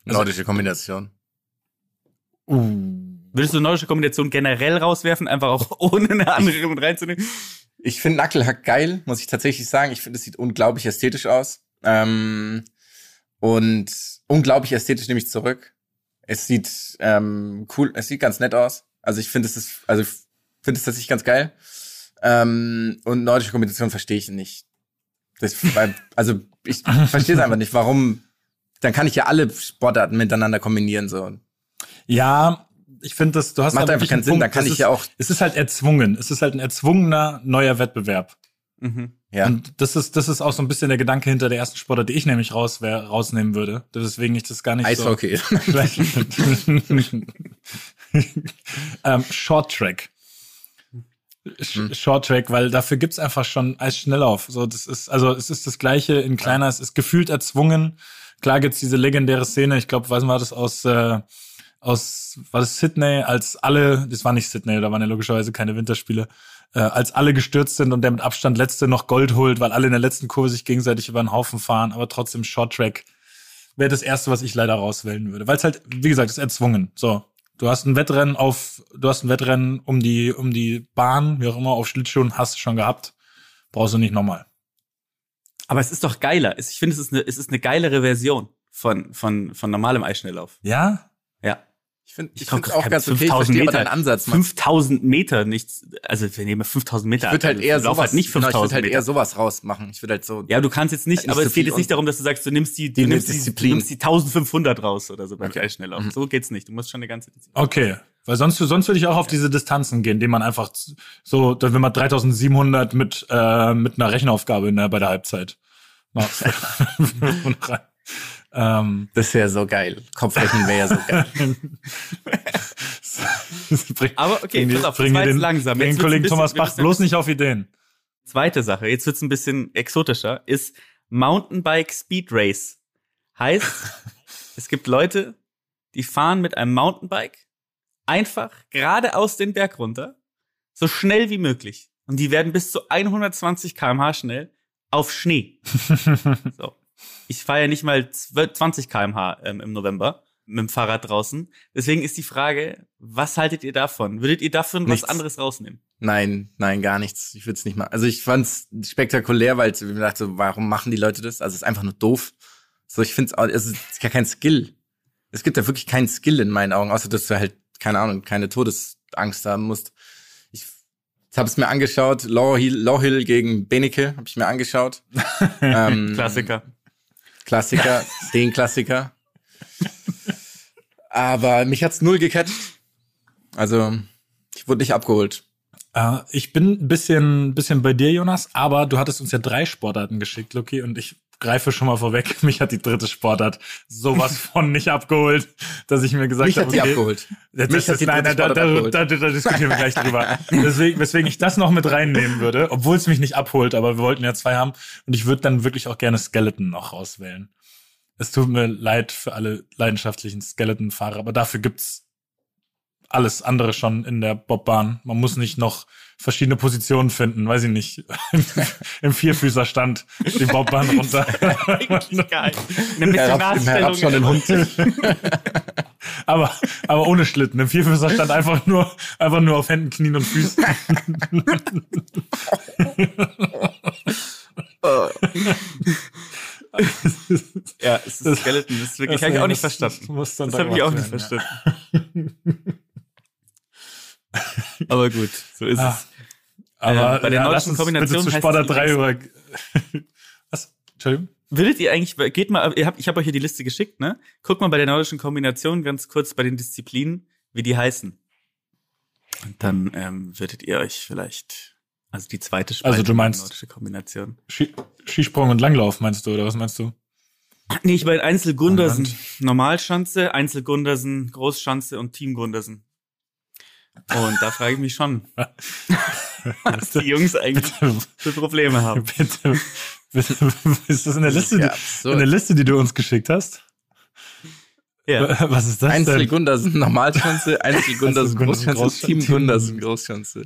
Nordische Kombination. Uh. Würdest du nordische Kombination generell rauswerfen, einfach auch ohne eine andere mit reinzunehmen? Ich finde Nackelhack geil, muss ich tatsächlich sagen. Ich finde, es sieht unglaublich ästhetisch aus. Ähm, und unglaublich ästhetisch nehme ich zurück. Es sieht ähm, cool, es sieht ganz nett aus. Also ich finde es ist, also ich finde es tatsächlich ganz geil. Ähm, und nordische Kombination verstehe ich nicht. Das, weil, also ich verstehe es einfach nicht. Warum? Dann kann ich ja alle Sportarten miteinander kombinieren so. Ja, ich finde das, du hast Macht einfach keinen einen Sinn, da kann Es ich ist, ja auch- Es ist halt erzwungen. Es ist halt ein erzwungener neuer Wettbewerb. Mhm. Ja. Und das ist, das ist auch so ein bisschen der Gedanke hinter der ersten Sportart, die ich nämlich raus, wär, rausnehmen würde. Deswegen ich das gar nicht Eishockey. so. ähm, Short Track. Sh Hm. Short Track, weil dafür gibt's einfach schon Eisschnelllauf. So, das ist, also es ist das gleiche in kleiner, es ist gefühlt erzwungen. Klar gibt's diese legendäre Szene, ich glaube, weiß man war das aus, äh, aus, war das Sydney, als alle, das war nicht Sydney, da waren ja logischerweise keine Winterspiele, äh, als alle gestürzt sind und der mit Abstand letzte noch Gold holt, weil alle in der letzten Kurve sich gegenseitig über den Haufen fahren, aber trotzdem Short Track wäre das erste, was ich leider rauswählen würde, weil es halt, wie gesagt, ist erzwungen. So, du hast ein Wettrennen auf, du hast ein Wettrennen um die um die Bahn, wie auch immer, auf Schlittschuhen hast du schon gehabt, brauchst du nicht nochmal. Aber es ist doch geiler. Ich finde, es ist eine, es ist eine geilere Version von, von, von normalem Eisschnelllauf. Ja. Ich finde ich finde auch ganz okay, ich 5000 verstehe Meter. deinen Ansatz. Man. 5000 Meter, nichts, also wir nehmen 5000 Meter. Ich würde halt also, eher lauf sowas, halt nicht genau, 5000 ich würde halt Meter. eher sowas rausmachen. Ich würde halt so, ja, du kannst jetzt nicht, Nicht aber so es geht jetzt nicht darum, dass du sagst, du nimmst die, Die du nimmst die, du Disziplin. nimmst die 1500 raus oder so beim Okay. Eisschnelllauf. Mhm. So geht's nicht. Du musst schon eine ganze Disziplin. okay. Weil sonst, sonst würde ich auch auf diese Distanzen gehen, indem man einfach so, dann wenn man 3700 mit, äh, mit einer Rechenaufgabe ne, bei der Halbzeit macht. Ähm, das wäre so geil. Kopfrechnen wäre ja so geil. bring, Aber okay, bring, pass auf, das bring war dir jetzt den, langsam. Jetzt den Kollegen bisschen- Thomas Bach bloß nicht auf Ideen. Zweite Sache, jetzt wird's ein bisschen exotischer, ist Mountainbike Speed Race. Heißt, es gibt Leute, die fahren mit einem Mountainbike einfach geradeaus den Berg runter, so schnell wie möglich. Und die werden bis zu 120 kmh schnell auf Schnee. So. Ich fahre ja nicht mal 12 20 kmh ähm, im November mit dem Fahrrad draußen. Deswegen ist die Frage, was haltet ihr davon? Würdet ihr davon Nichts. was anderes rausnehmen? Nein, nein, gar nichts. Ich würde es nicht mal. Also ich fand's spektakulär, weil ich mir dachte, warum machen die Leute das? Also es ist einfach nur doof. So, ich finde es, es ist ja kein Skill. Es gibt ja wirklich keinen Skill in meinen Augen, außer dass du halt, keine Ahnung, keine Todesangst haben musst. Ich habe es mir angeschaut, Law Hill, Law Hill gegen Beneke, habe ich mir angeschaut. ähm, Klassiker. Klassiker, den Klassiker. Aber mich hat's null gecatcht. Also, ich wurde nicht abgeholt. Äh, ich bin ein bisschen, bisschen bei dir, Jonas, aber du hattest uns ja drei Sportarten geschickt, Lucky, und ich greife schon mal vorweg. Mich hat die dritte Sportart sowas von nicht abgeholt, dass ich mir gesagt Mich habe, hat die okay, abgeholt. Das Mich ist, hat die nein, da, da, da, da diskutieren wir gleich drüber. Deswegen, weswegen ich das noch mit reinnehmen würde, obwohl es mich nicht abholt, aber wir wollten ja zwei haben. Und ich würde dann wirklich auch gerne Skeleton noch auswählen. Es tut mir leid für alle leidenschaftlichen Skeleton-Fahrer, aber dafür gibt's alles andere schon in der Bobbahn. Man muss nicht noch verschiedene Positionen finden, weiß ich nicht, im Vierfüßerstand die Bobbahn runter. Eigentlich geil. Eine im Herab schon den Hund. aber, aber ohne Schlitten. Im Vierfüßerstand einfach nur, einfach nur auf Händen, Knien und Füßen. Ja, es ist Skeleton. Das ist wirklich, habe ich auch nicht verstanden. Dann Das habe ich auch nicht werden, ja. verstanden. Aber gut, so ist Ah, es. Aber Ähm, bei der ja, nordischen Kombination bitte zu es 3 über. Was? Entschuldigung? Würdet ihr eigentlich, geht mal, ihr habt, ich habe euch hier die Liste geschickt, ne? Guckt mal bei der nordischen Kombination ganz kurz bei den Disziplinen, wie die heißen. Und dann ähm, würdet ihr euch vielleicht, also die zweite Spalte Also du meinst- nordische Kombination. Ski Skisprung und Langlauf meinst du, oder was meinst du? Nee, ich meine Einzel Gundersen, Anhand. Normalschanze, Einzel Gundersen, Großschanze und Team Gundersen. Und da frage ich mich schon, was die Jungs eigentlich für Probleme haben. bitte, bitte, ist das in der Liste, Ja, die, in der Liste, die du uns geschickt hast? Ja. Was ist das Einzel denn? Gundersen Normalschanze, Einzel Gundersen Großschanze, Team Großschanze, Gundersen Großschanze.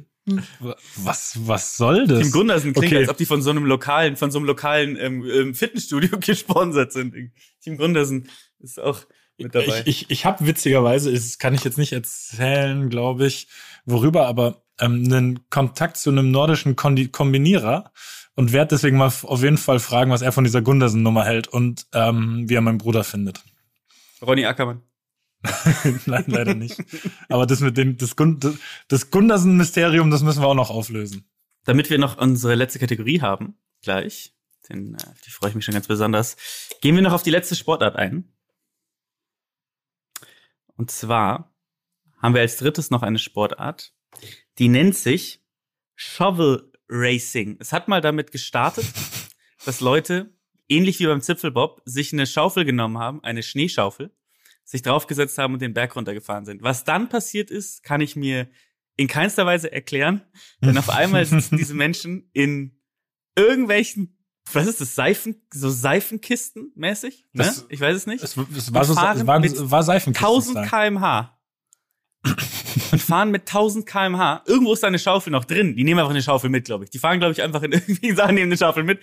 Was, was soll das? Team Gundersen klingt, Okay. als ob die von so einem lokalen, von so einem lokalen ähm, ähm, Fitnessstudio gesponsert sind. Team Gundersen ist auch mit dabei. Ich, ich, ich habe witzigerweise, das kann ich jetzt nicht erzählen, glaube ich, worüber, aber ähm, einen Kontakt zu einem nordischen Kondi Kombinierer und werde deswegen mal auf jeden Fall fragen, was er von dieser Gundersen-Nummer hält und ähm, wie er meinen Bruder findet. Ronny Ackermann. Nein, leider nicht. Aber das mit dem, das, Gun das Gundersen-Mysterium, das müssen wir auch noch auflösen. Damit wir noch unsere letzte Kategorie haben, gleich, denn äh, die freue ich mich schon ganz besonders, gehen wir noch auf die letzte Sportart ein. Und zwar haben wir als drittes noch eine Sportart, die nennt sich Shovel Racing. Es hat mal damit gestartet, dass Leute, ähnlich wie beim Zipfelbob, sich eine Schaufel genommen haben, eine Schneeschaufel, sich draufgesetzt haben und den Berg runtergefahren sind. Was dann passiert ist, kann ich mir in keinster Weise erklären, denn auf einmal sitzen diese Menschen in irgendwelchen was ist das, Seifen, so Seifenkisten mäßig? Ne? Das- Ich weiß es nicht. Es, es war, so, es war, mit war Seifenkisten. 1000 kmh. und fahren mit 1000 kmh. Irgendwo ist da eine Schaufel noch drin. Die nehmen einfach eine Schaufel mit, glaube ich. Die fahren, glaube ich, einfach in irgendwie Sachen, nehmen eine Schaufel mit.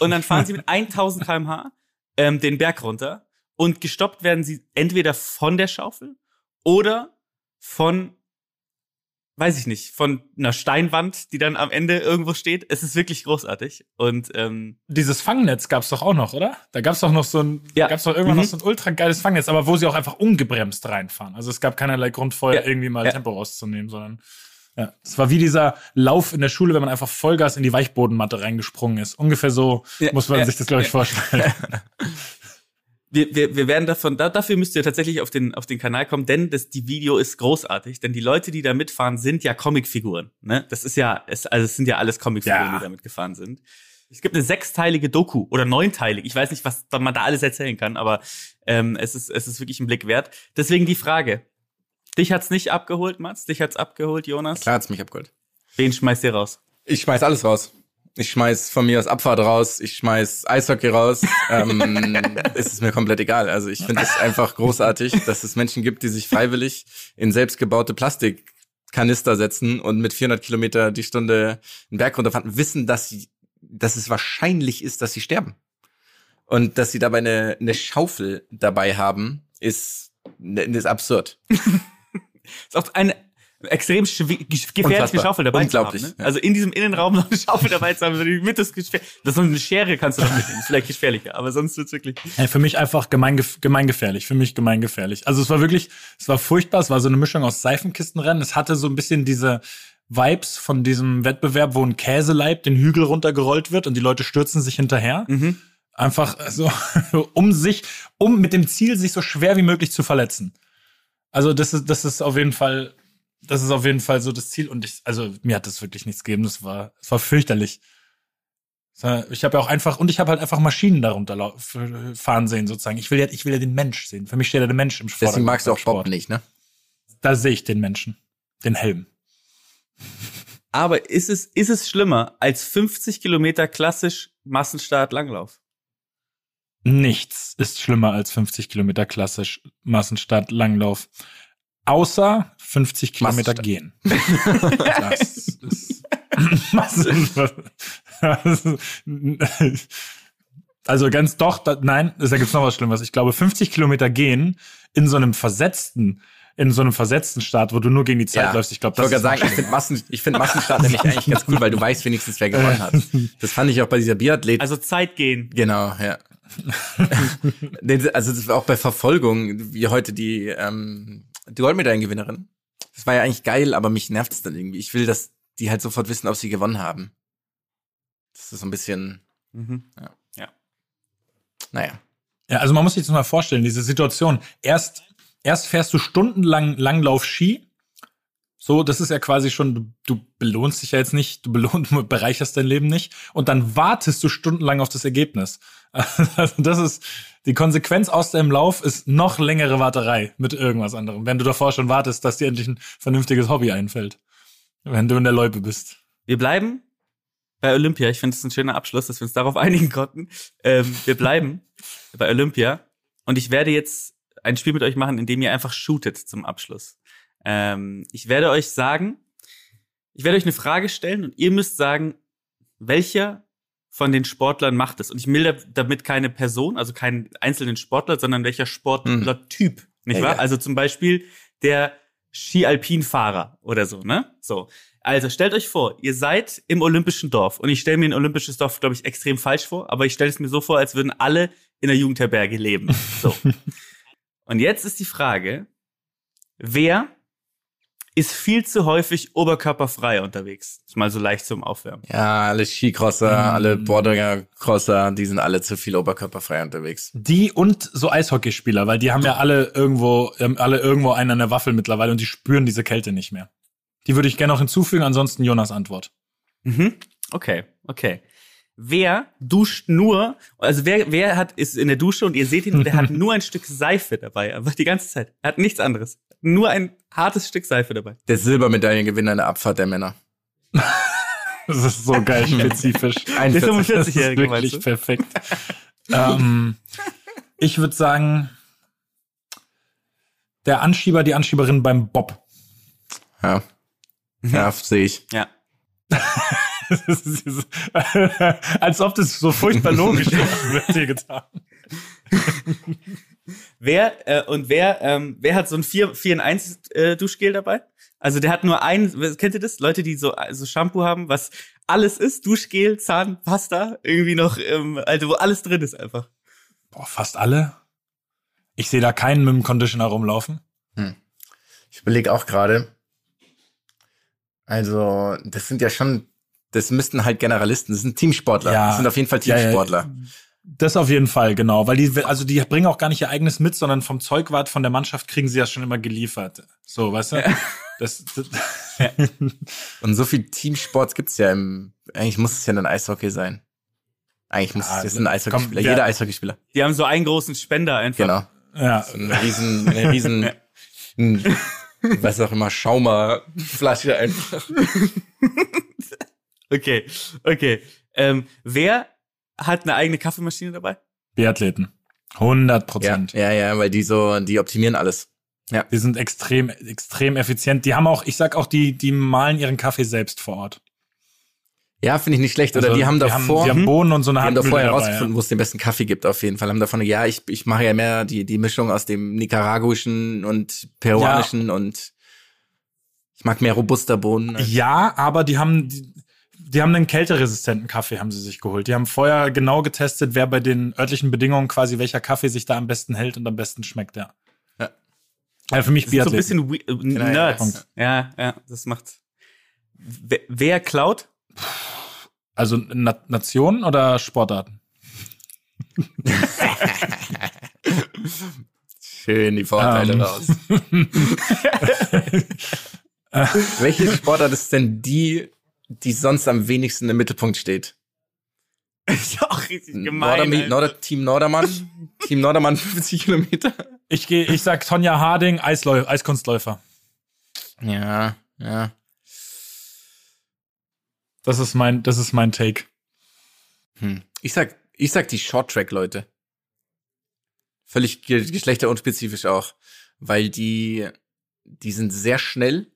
Und dann fahren sie mit 1000 kmh ähm, den Berg runter. Und gestoppt werden sie entweder von der Schaufel oder von, weiß ich nicht, von einer Steinwand, die dann am Ende irgendwo steht. Es ist wirklich großartig. Und ähm, Dieses Fangnetz gab's doch auch noch, oder? Da gab's doch noch so ein, Ja. gab's doch irgendwann Mhm. noch so ein ultra geiles Fangnetz, aber wo sie auch einfach ungebremst reinfahren. Also es gab keinerlei Grund vorher Ja. irgendwie mal Ja. Tempo rauszunehmen, sondern ja, es war wie dieser Lauf in der Schule, wenn man einfach Vollgas in die Weichbodenmatte reingesprungen ist. Ungefähr so muss man sich das, glaube ich, ja. vorstellen. wir, wir, wir werden davon, da, dafür müsst ihr tatsächlich auf den, auf den Kanal kommen, denn das, die Video ist großartig, denn die Leute, die da mitfahren, sind ja Comicfiguren. Ne? Das ist ja, es, also es sind ja alles Comicfiguren, Ja. die da mitgefahren sind. Es gibt eine sechsteilige Doku oder neunteilig. Ich weiß nicht, was man da alles erzählen kann, aber ähm, es, ist, es ist wirklich ein Blick wert. Deswegen die Frage. Dich hat's nicht abgeholt, Mats? Dich hat's abgeholt, Jonas? Klar hat's mich abgeholt. Wen schmeißt ihr raus? Ich schmeiß alles raus. Ich schmeiß von mir aus Abfahrt raus, ich schmeiß Eishockey raus. ähm, es ist mir komplett egal. Also ich finde es einfach großartig, dass es Menschen gibt, die sich freiwillig in selbstgebaute Plastikkanister setzen und mit 400 Kilometer die Stunde einen Berg runterfahren, wissen, dass sie, dass es wahrscheinlich ist, dass sie sterben. Und dass sie dabei eine, eine Schaufel dabei haben, ist, ist absurd. ist auch eine extrem Unfassbar. Schaufel dabei Unglaublich, zu haben. Ne? ja. Also in diesem Innenraum noch eine Schaufel dabei zu haben, so mit das gefähr- das ist so eine Schere kannst du doch mitnehmen, ist vielleicht gefährlicher, aber sonst wird's wirklich. Ja, für mich einfach gemeingef gemeingefährlich. Für mich gemeingefährlich. Also es war wirklich, es war furchtbar. Es war so eine Mischung aus Seifenkistenrennen. Es hatte so ein bisschen diese Vibes von diesem Wettbewerb, wo ein Käseleib den Hügel runtergerollt wird und die Leute stürzen sich hinterher. Mhm. Einfach so, um sich, um mit dem Ziel, sich so schwer wie möglich zu verletzen. Also das ist, das ist auf jeden Fall, das ist auf jeden Fall so das Ziel. Und ich, also mir hat das wirklich nichts gegeben. Das war, es war fürchterlich. Ich habe ja auch einfach, und ich habe halt einfach Maschinen darunter fahren sehen, sozusagen. Ich will ja, ich will ja den Mensch sehen. Für mich steht ja der Mensch im Vordergrund. Deswegen magst du auch Bob Sport. nicht, ne? Da sehe ich den Menschen. Den Helm. Aber ist es, ist es schlimmer als 50 Kilometer klassisch Massenstart Langlauf? Nichts ist schlimmer als 50 Kilometer klassisch Massenstart Langlauf. Außer 50 Kilometer Massenstart. gehen. das ist Also ganz doch, da, nein, da gibt's noch was Schlimmeres. Ich glaube, 50 Kilometer gehen in so einem versetzten, in so einem versetzten Start, wo du nur gegen die Zeit läufst. Ich glaube, Ich das wollte ist gerade sagen, ich finde Massen, ich finde Massenstart nämlich eigentlich ganz cool, weil du weißt wenigstens, wer gewonnen hat. Das fand ich auch bei dieser Biathlet. Also Zeit gehen. genau, ja. Also das war auch bei Verfolgung, wie heute die, ähm, die Goldmedaillengewinnerin. Das war ja eigentlich geil, aber mich nervt es dann irgendwie. Ich will, dass die halt sofort wissen, ob sie gewonnen haben. Das ist so ein bisschen, Mhm. naja. Ja, also man muss sich das mal vorstellen, diese Situation. Erst, erst fährst du stundenlang Langlauf Ski. So, das ist ja quasi schon, du, du belohnst dich ja jetzt nicht, du belohnt, du bereicherst dein Leben nicht. Und dann wartest du stundenlang auf das Ergebnis. Also das ist, die Konsequenz aus deinem Lauf ist noch längere Warterei mit irgendwas anderem. Wenn du davor schon wartest, dass dir endlich ein vernünftiges Hobby einfällt. Wenn du in der Loipe bist. Wir bleiben bei Olympia. Ich finde es ein schöner Abschluss, dass wir uns darauf einigen konnten. Ähm, wir bleiben bei Olympia. Und ich werde jetzt ein Spiel mit euch machen, in dem ihr einfach shootet zum Abschluss. Ähm, ich werde euch sagen, ich werde euch eine Frage stellen und ihr müsst sagen, welcher von den Sportlern macht es? Und ich will damit keine Person, also keinen einzelnen Sportler, sondern welcher Sportlertyp, nicht Ja, wahr? ja. Also zum Beispiel der Ski-Alpin-Fahrer oder so, ne? So. Also stellt euch vor, ihr seid im olympischen Dorf und ich stelle mir ein olympisches Dorf, glaube ich, extrem falsch vor, aber ich stelle es mir so vor, als würden alle in der Jugendherberge leben. So. und jetzt ist die Frage, wer ist viel zu häufig oberkörperfrei unterwegs? Ist mal so leicht zum Aufwärmen. Ja, alle Skicrosser, Mm. alle Bordinger Crosser, die sind alle zu viel oberkörperfrei unterwegs. Die und so Eishockeyspieler, weil die haben ja alle irgendwo, ähm, alle irgendwo einen an der Waffel mittlerweile und die spüren diese Kälte nicht mehr. Die würde ich gerne noch hinzufügen, ansonsten Jonas Antwort. Mhm. Okay, okay. Wer duscht nur, also wer, wer hat, ist in der Dusche und ihr seht ihn, und der hat nur ein Stück Seife dabei, aber die ganze Zeit. Er hat nichts anderes. Nur ein hartes Stück Seife dabei. Der Silbermedaillengewinner in der Abfahrt der Männer. Das ist so geil spezifisch. Der 41. 45-Jährige, Das meinst ist du? wirklich perfekt. ähm, ich würde sagen, der Anschieber, die Anschieberin beim Bob. Ja. Ja, sehe ich. Ja. Ist Als ob das so furchtbar logisch ist, wird dir getan. Wer, äh, und wer, ähm, wer hat so ein 4, 4 in 1 äh, Duschgel dabei? Also der hat nur ein, kennt ihr das? Leute, die so, so Shampoo haben, was alles ist, Duschgel, Zahnpasta, irgendwie noch, ähm, also wo alles drin ist einfach. Boah, fast alle. Ich sehe da keinen mit dem Conditioner rumlaufen. Ich überlege auch gerade. Also, das sind ja schon, das müssten halt Generalisten, das sind Teamsportler. Ja. Das sind auf jeden Fall Ja, ja. Teamsportler. Das auf jeden Fall, genau. Weil die, also die bringen auch gar nicht ihr eigenes mit, sondern vom Zeugwart von der Mannschaft kriegen sie das schon immer geliefert. So, weißt du? Das, das, Und so viel Teamsports gibt's ja im, eigentlich muss es ja ein Eishockey sein. Eigentlich muss Ja, es, das sind Eishockeyspieler, komm, wer- jeder Eishockeyspieler. Die haben so einen großen Spender einfach. Genau. ja. So eine riesen, eine riesen, ein, was auch immer, Schaumerflasche einfach. Okay, okay. Ähm, wer hat eine eigene Kaffeemaschine dabei? Biathleten. 100 Ja, Prozent. ja, ja, weil die so, die optimieren alles. Die sind extrem, extrem effizient. Die haben auch, ich sag auch, die, die malen ihren Kaffee selbst vor Ort. Ja, finde ich nicht schlecht. Oder Also, die haben davor, die haben Bohnen und so eine Die haben davor dabei, herausgefunden, wo es den besten Kaffee gibt, auf jeden Fall. Haben davon, ja, ich, ich mache ja mehr die, die Mischung aus dem nicaraguischen und peruanischen und ich mag mehr robuster Bohnen. ja. ja, aber die haben, die, die haben einen kälteresistenten Kaffee, haben sie sich geholt. Die haben vorher genau getestet, wer bei den örtlichen Bedingungen quasi welcher Kaffee sich da am besten hält und am besten schmeckt, ja. Ja. Ja, für mich Das ist so ein bisschen äh, ja, Nerds. Ja, ja, das macht. Wer, wer klaut? Also Na Nationen oder Sportarten? Schön die Vorteile Ähm. raus. Welche Sportart ist denn die, die sonst am wenigsten im Mittelpunkt steht? ist auch richtig gemein. Nordermi. Norder Team Nordermann? Team Nordermann 50 Kilometer? Ich gehe, ich sag Tonja Harding, Eisläu Eiskunstläufer. Ja, ja. Das ist mein, das ist mein Take. Hm. Ich sag, ich sag die Short-Track-Leute. Völlig ge geschlechterunspezifisch auch. Weil die, die sind sehr schnell.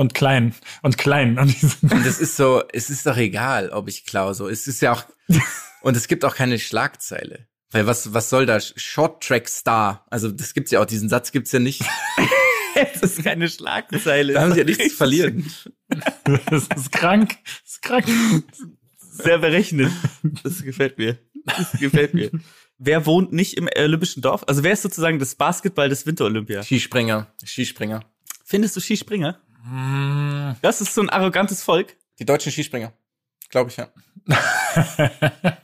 Und klein. Und klein. Und es ist so, es ist doch egal, ob ich klaue. So, es ist ja auch, und es gibt auch keine Schlagzeile. Weil was, was soll da? Short-Track-Star. Also, das gibt's ja auch, diesen Satz gibt's ja nicht. Das ist keine Schlagzeile. Da haben sie ja nichts zu verlieren. das ist krank. Das ist krank. Sehr berechnet. Das gefällt mir. Das gefällt mir. Wer wohnt nicht im olympischen Dorf? Also wer ist sozusagen das Basketball des Winterolympia? Skispringer, Skispringer. Findest du Skispringer? Das ist so ein arrogantes Volk. Die deutschen Skispringer. Glaube ich, ja.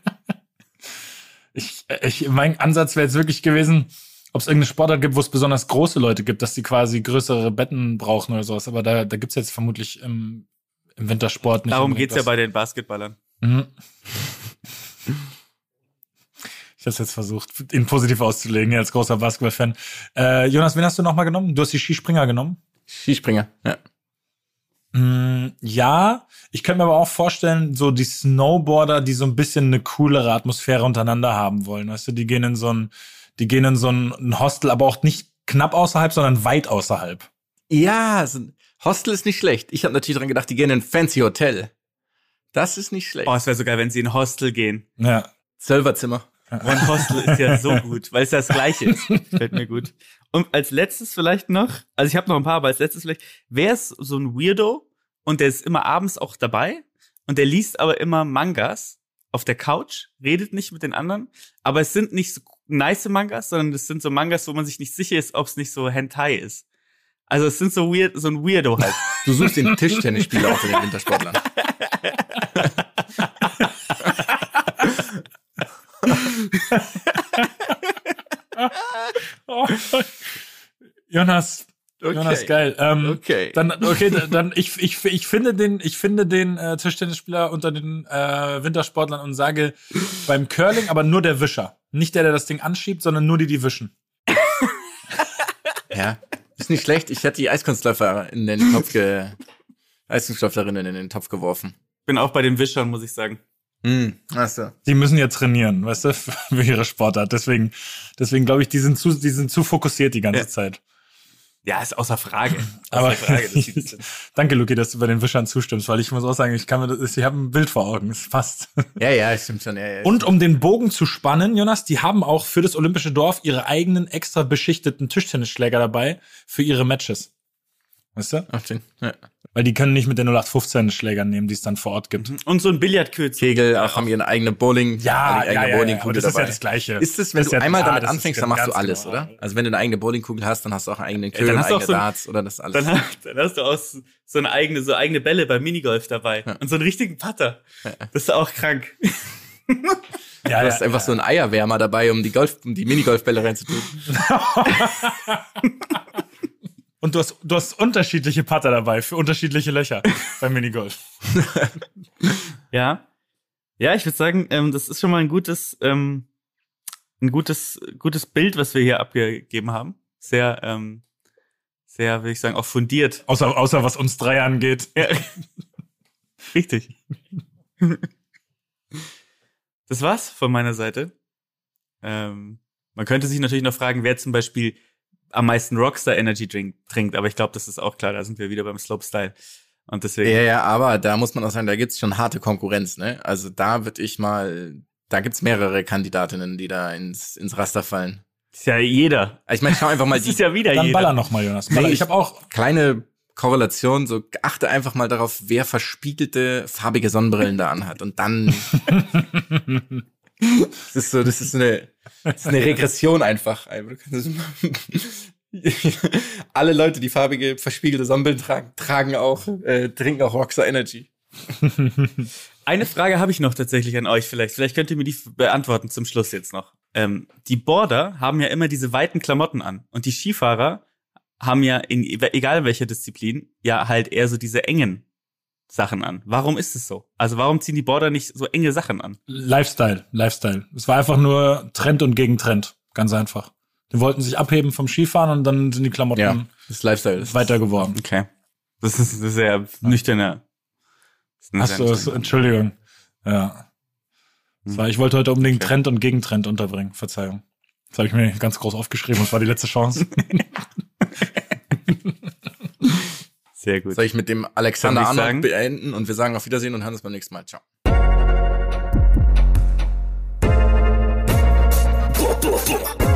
Ich, ich, mein Ansatz wäre jetzt wirklich gewesen, ob es irgendeine Sportart gibt, wo es besonders große Leute gibt, dass die quasi größere Betten brauchen oder sowas. Aber da, da gibt's jetzt vermutlich im, im Wintersport nicht. Darum unbedingt geht's ja bei den Basketballern. Mhm. Ich habe jetzt versucht, ihn positiv auszulegen, als großer Basketball-Fan. Äh, Jonas, wen hast du nochmal genommen? Du hast die Skispringer genommen? Skispringer, ja. Mm, ja, ich könnte mir aber auch vorstellen, so die Snowboarder, die so ein bisschen eine coolere Atmosphäre untereinander haben wollen. Weißt du, die gehen in so ein, die gehen in so ein, ein Hostel, aber auch nicht knapp außerhalb, sondern weit außerhalb. Ja, ein Hostel ist nicht schlecht. Ich habe natürlich dran gedacht, die gehen in ein fancy Hotel. Das ist nicht schlecht. Oh, es wäre so geil, wenn sie in Hostel gehen. Ja. Zwölferzimmer. One Hostel ist ja so gut, weil es das gleiche ist. Fällt mir gut. Und als letztes vielleicht noch, also ich habe noch ein paar, aber als letztes vielleicht, wer ist so ein Weirdo und der ist immer abends auch dabei und der liest aber immer Mangas auf der Couch, redet nicht mit den anderen, aber es sind nicht so nice Mangas, sondern es sind so Mangas, wo man sich nicht sicher ist, ob es nicht so Hentai ist. Also es sind so weird, so ein Weirdo halt. Du suchst den Tischtennisspieler unter den Wintersportlern. Oh. Jonas, Okay. Jonas, geil. Ähm, Okay. Dann, okay, dann ich, ich, ich finde den, ich finde den äh, Tischtennisspieler unter den äh, Wintersportlern und sage beim Curling, aber nur der Wischer, nicht der, der das Ding anschiebt, sondern nur die, die wischen. Ja, ist nicht schlecht. Ich hätte die Eiskunstläufer in den Topf ge Eiskunstläuferinnen in den Topf geworfen. Bin auch bei den Wischern, muss ich sagen. Hm, achso. Die müssen ja trainieren, weißt du, für ihre Sportart. Deswegen, deswegen glaube ich, die sind zu, die sind zu fokussiert die ganze Ja. Zeit. Ja, ist außer Frage. Aber Außer Frage, danke, Luki, dass du bei den Wischern zustimmst, weil ich muss auch sagen, ich kann mir das, ich habe ein Bild vor Augen, es passt. Ja, ja, stimmt schon. Ja, ja. Und um den Bogen zu spannen, Jonas, die haben auch für das Olympische Dorf ihre eigenen extra beschichteten Tischtennisschläger dabei für ihre Matches. Weißt du? Ach, schön. Ja. Weil die können nicht mit den 0815 Schlägern nehmen, die es dann vor Ort gibt. Und so ein Billardkürzel. Kegel auch haben ihren eigenen Bowling, Ja, eigene ja, ja, ja. Bowlingkugel Aber das ist dabei. ja das Gleiche. Ist es, wenn Das du ist ja- einmal ja, damit ist anfängst, dann machst du alles, genau. oder? Also wenn du eine eigene Bowlingkugel hast, dann hast du auch einen eigenen Ja, hast auch eigene so ein- Darts oder das alles. Dann, dann hast du auch so so eine eigene, so eigene Bälle beim Minigolf dabei. Und so einen richtigen Putter. Das ist auch krank. Ja, du hast einfach so einen Eierwärmer dabei, um die Golf, um die Minigolfbälle reinzutun. Und du hast, du hast unterschiedliche Putter dabei für unterschiedliche Löcher beim Minigolf. Ja. Ja, ich würde sagen, ähm, das ist schon mal ein gutes, ähm, ein gutes, gutes Bild, was wir hier abgegeben haben. Sehr, ähm, sehr, würde ich sagen, auch fundiert. Außer, außer was uns drei angeht. Ja. Richtig. Das war's von meiner Seite. Ähm, man könnte sich natürlich noch fragen, wer zum Beispiel am meisten Rockstar Energy Drink trinkt, aber ich glaube, das ist auch klar, da sind wir wieder beim Slopestyle. Und deswegen. Ja, ja, aber da muss man auch sagen, da gibt's schon harte Konkurrenz, ne? Also da würde ich mal, da gibt's mehrere Kandidatinnen, die da ins, ins Raster fallen. Ist ja jeder. Ich meine, schau einfach mal Das die ist ja wieder Dann jeder. baller noch mal, Jonas. Baller. Nee, ich habe auch kleine Korrelation, so achte einfach mal darauf, wer verspiegelte farbige Sonnenbrillen da anhat. Und dann das ist so, das ist eine, das ist eine Regression einfach. Einfach, du kannst das- Alle Leute, die farbige, verspiegelte Sonnenbrillen tragen, tragen auch, äh, trinken auch Rockstar Energy. Eine Frage habe ich noch tatsächlich an euch vielleicht. Vielleicht könnt ihr mir die beantworten zum Schluss jetzt noch. Ähm, die Border haben ja immer diese weiten Klamotten an und die Skifahrer haben ja in egal welcher Disziplin ja halt eher so diese engen Sachen an. Warum ist es so? Also warum ziehen die Border nicht so enge Sachen an? Lifestyle, Lifestyle. Es war einfach nur Trend und Gegentrend. Ganz einfach. Die wollten sich abheben vom Skifahren und dann sind die Klamotten Ja, das ist Lifestyle. Das weiter geworden. Okay. Das ist, das ist sehr nüchterner. Ist eine Ach sehr so, Entschuldigung. Ja. Das war, ich wollte heute unbedingt Okay. Trend und Gegentrend unterbringen. Verzeihung. Das habe ich mir ganz groß aufgeschrieben. Das war die letzte Chance. Sehr gut. Soll ich mit dem Alexander Arnold beenden und wir sagen auf Wiedersehen und hören uns beim nächsten Mal. Ciao. Jonas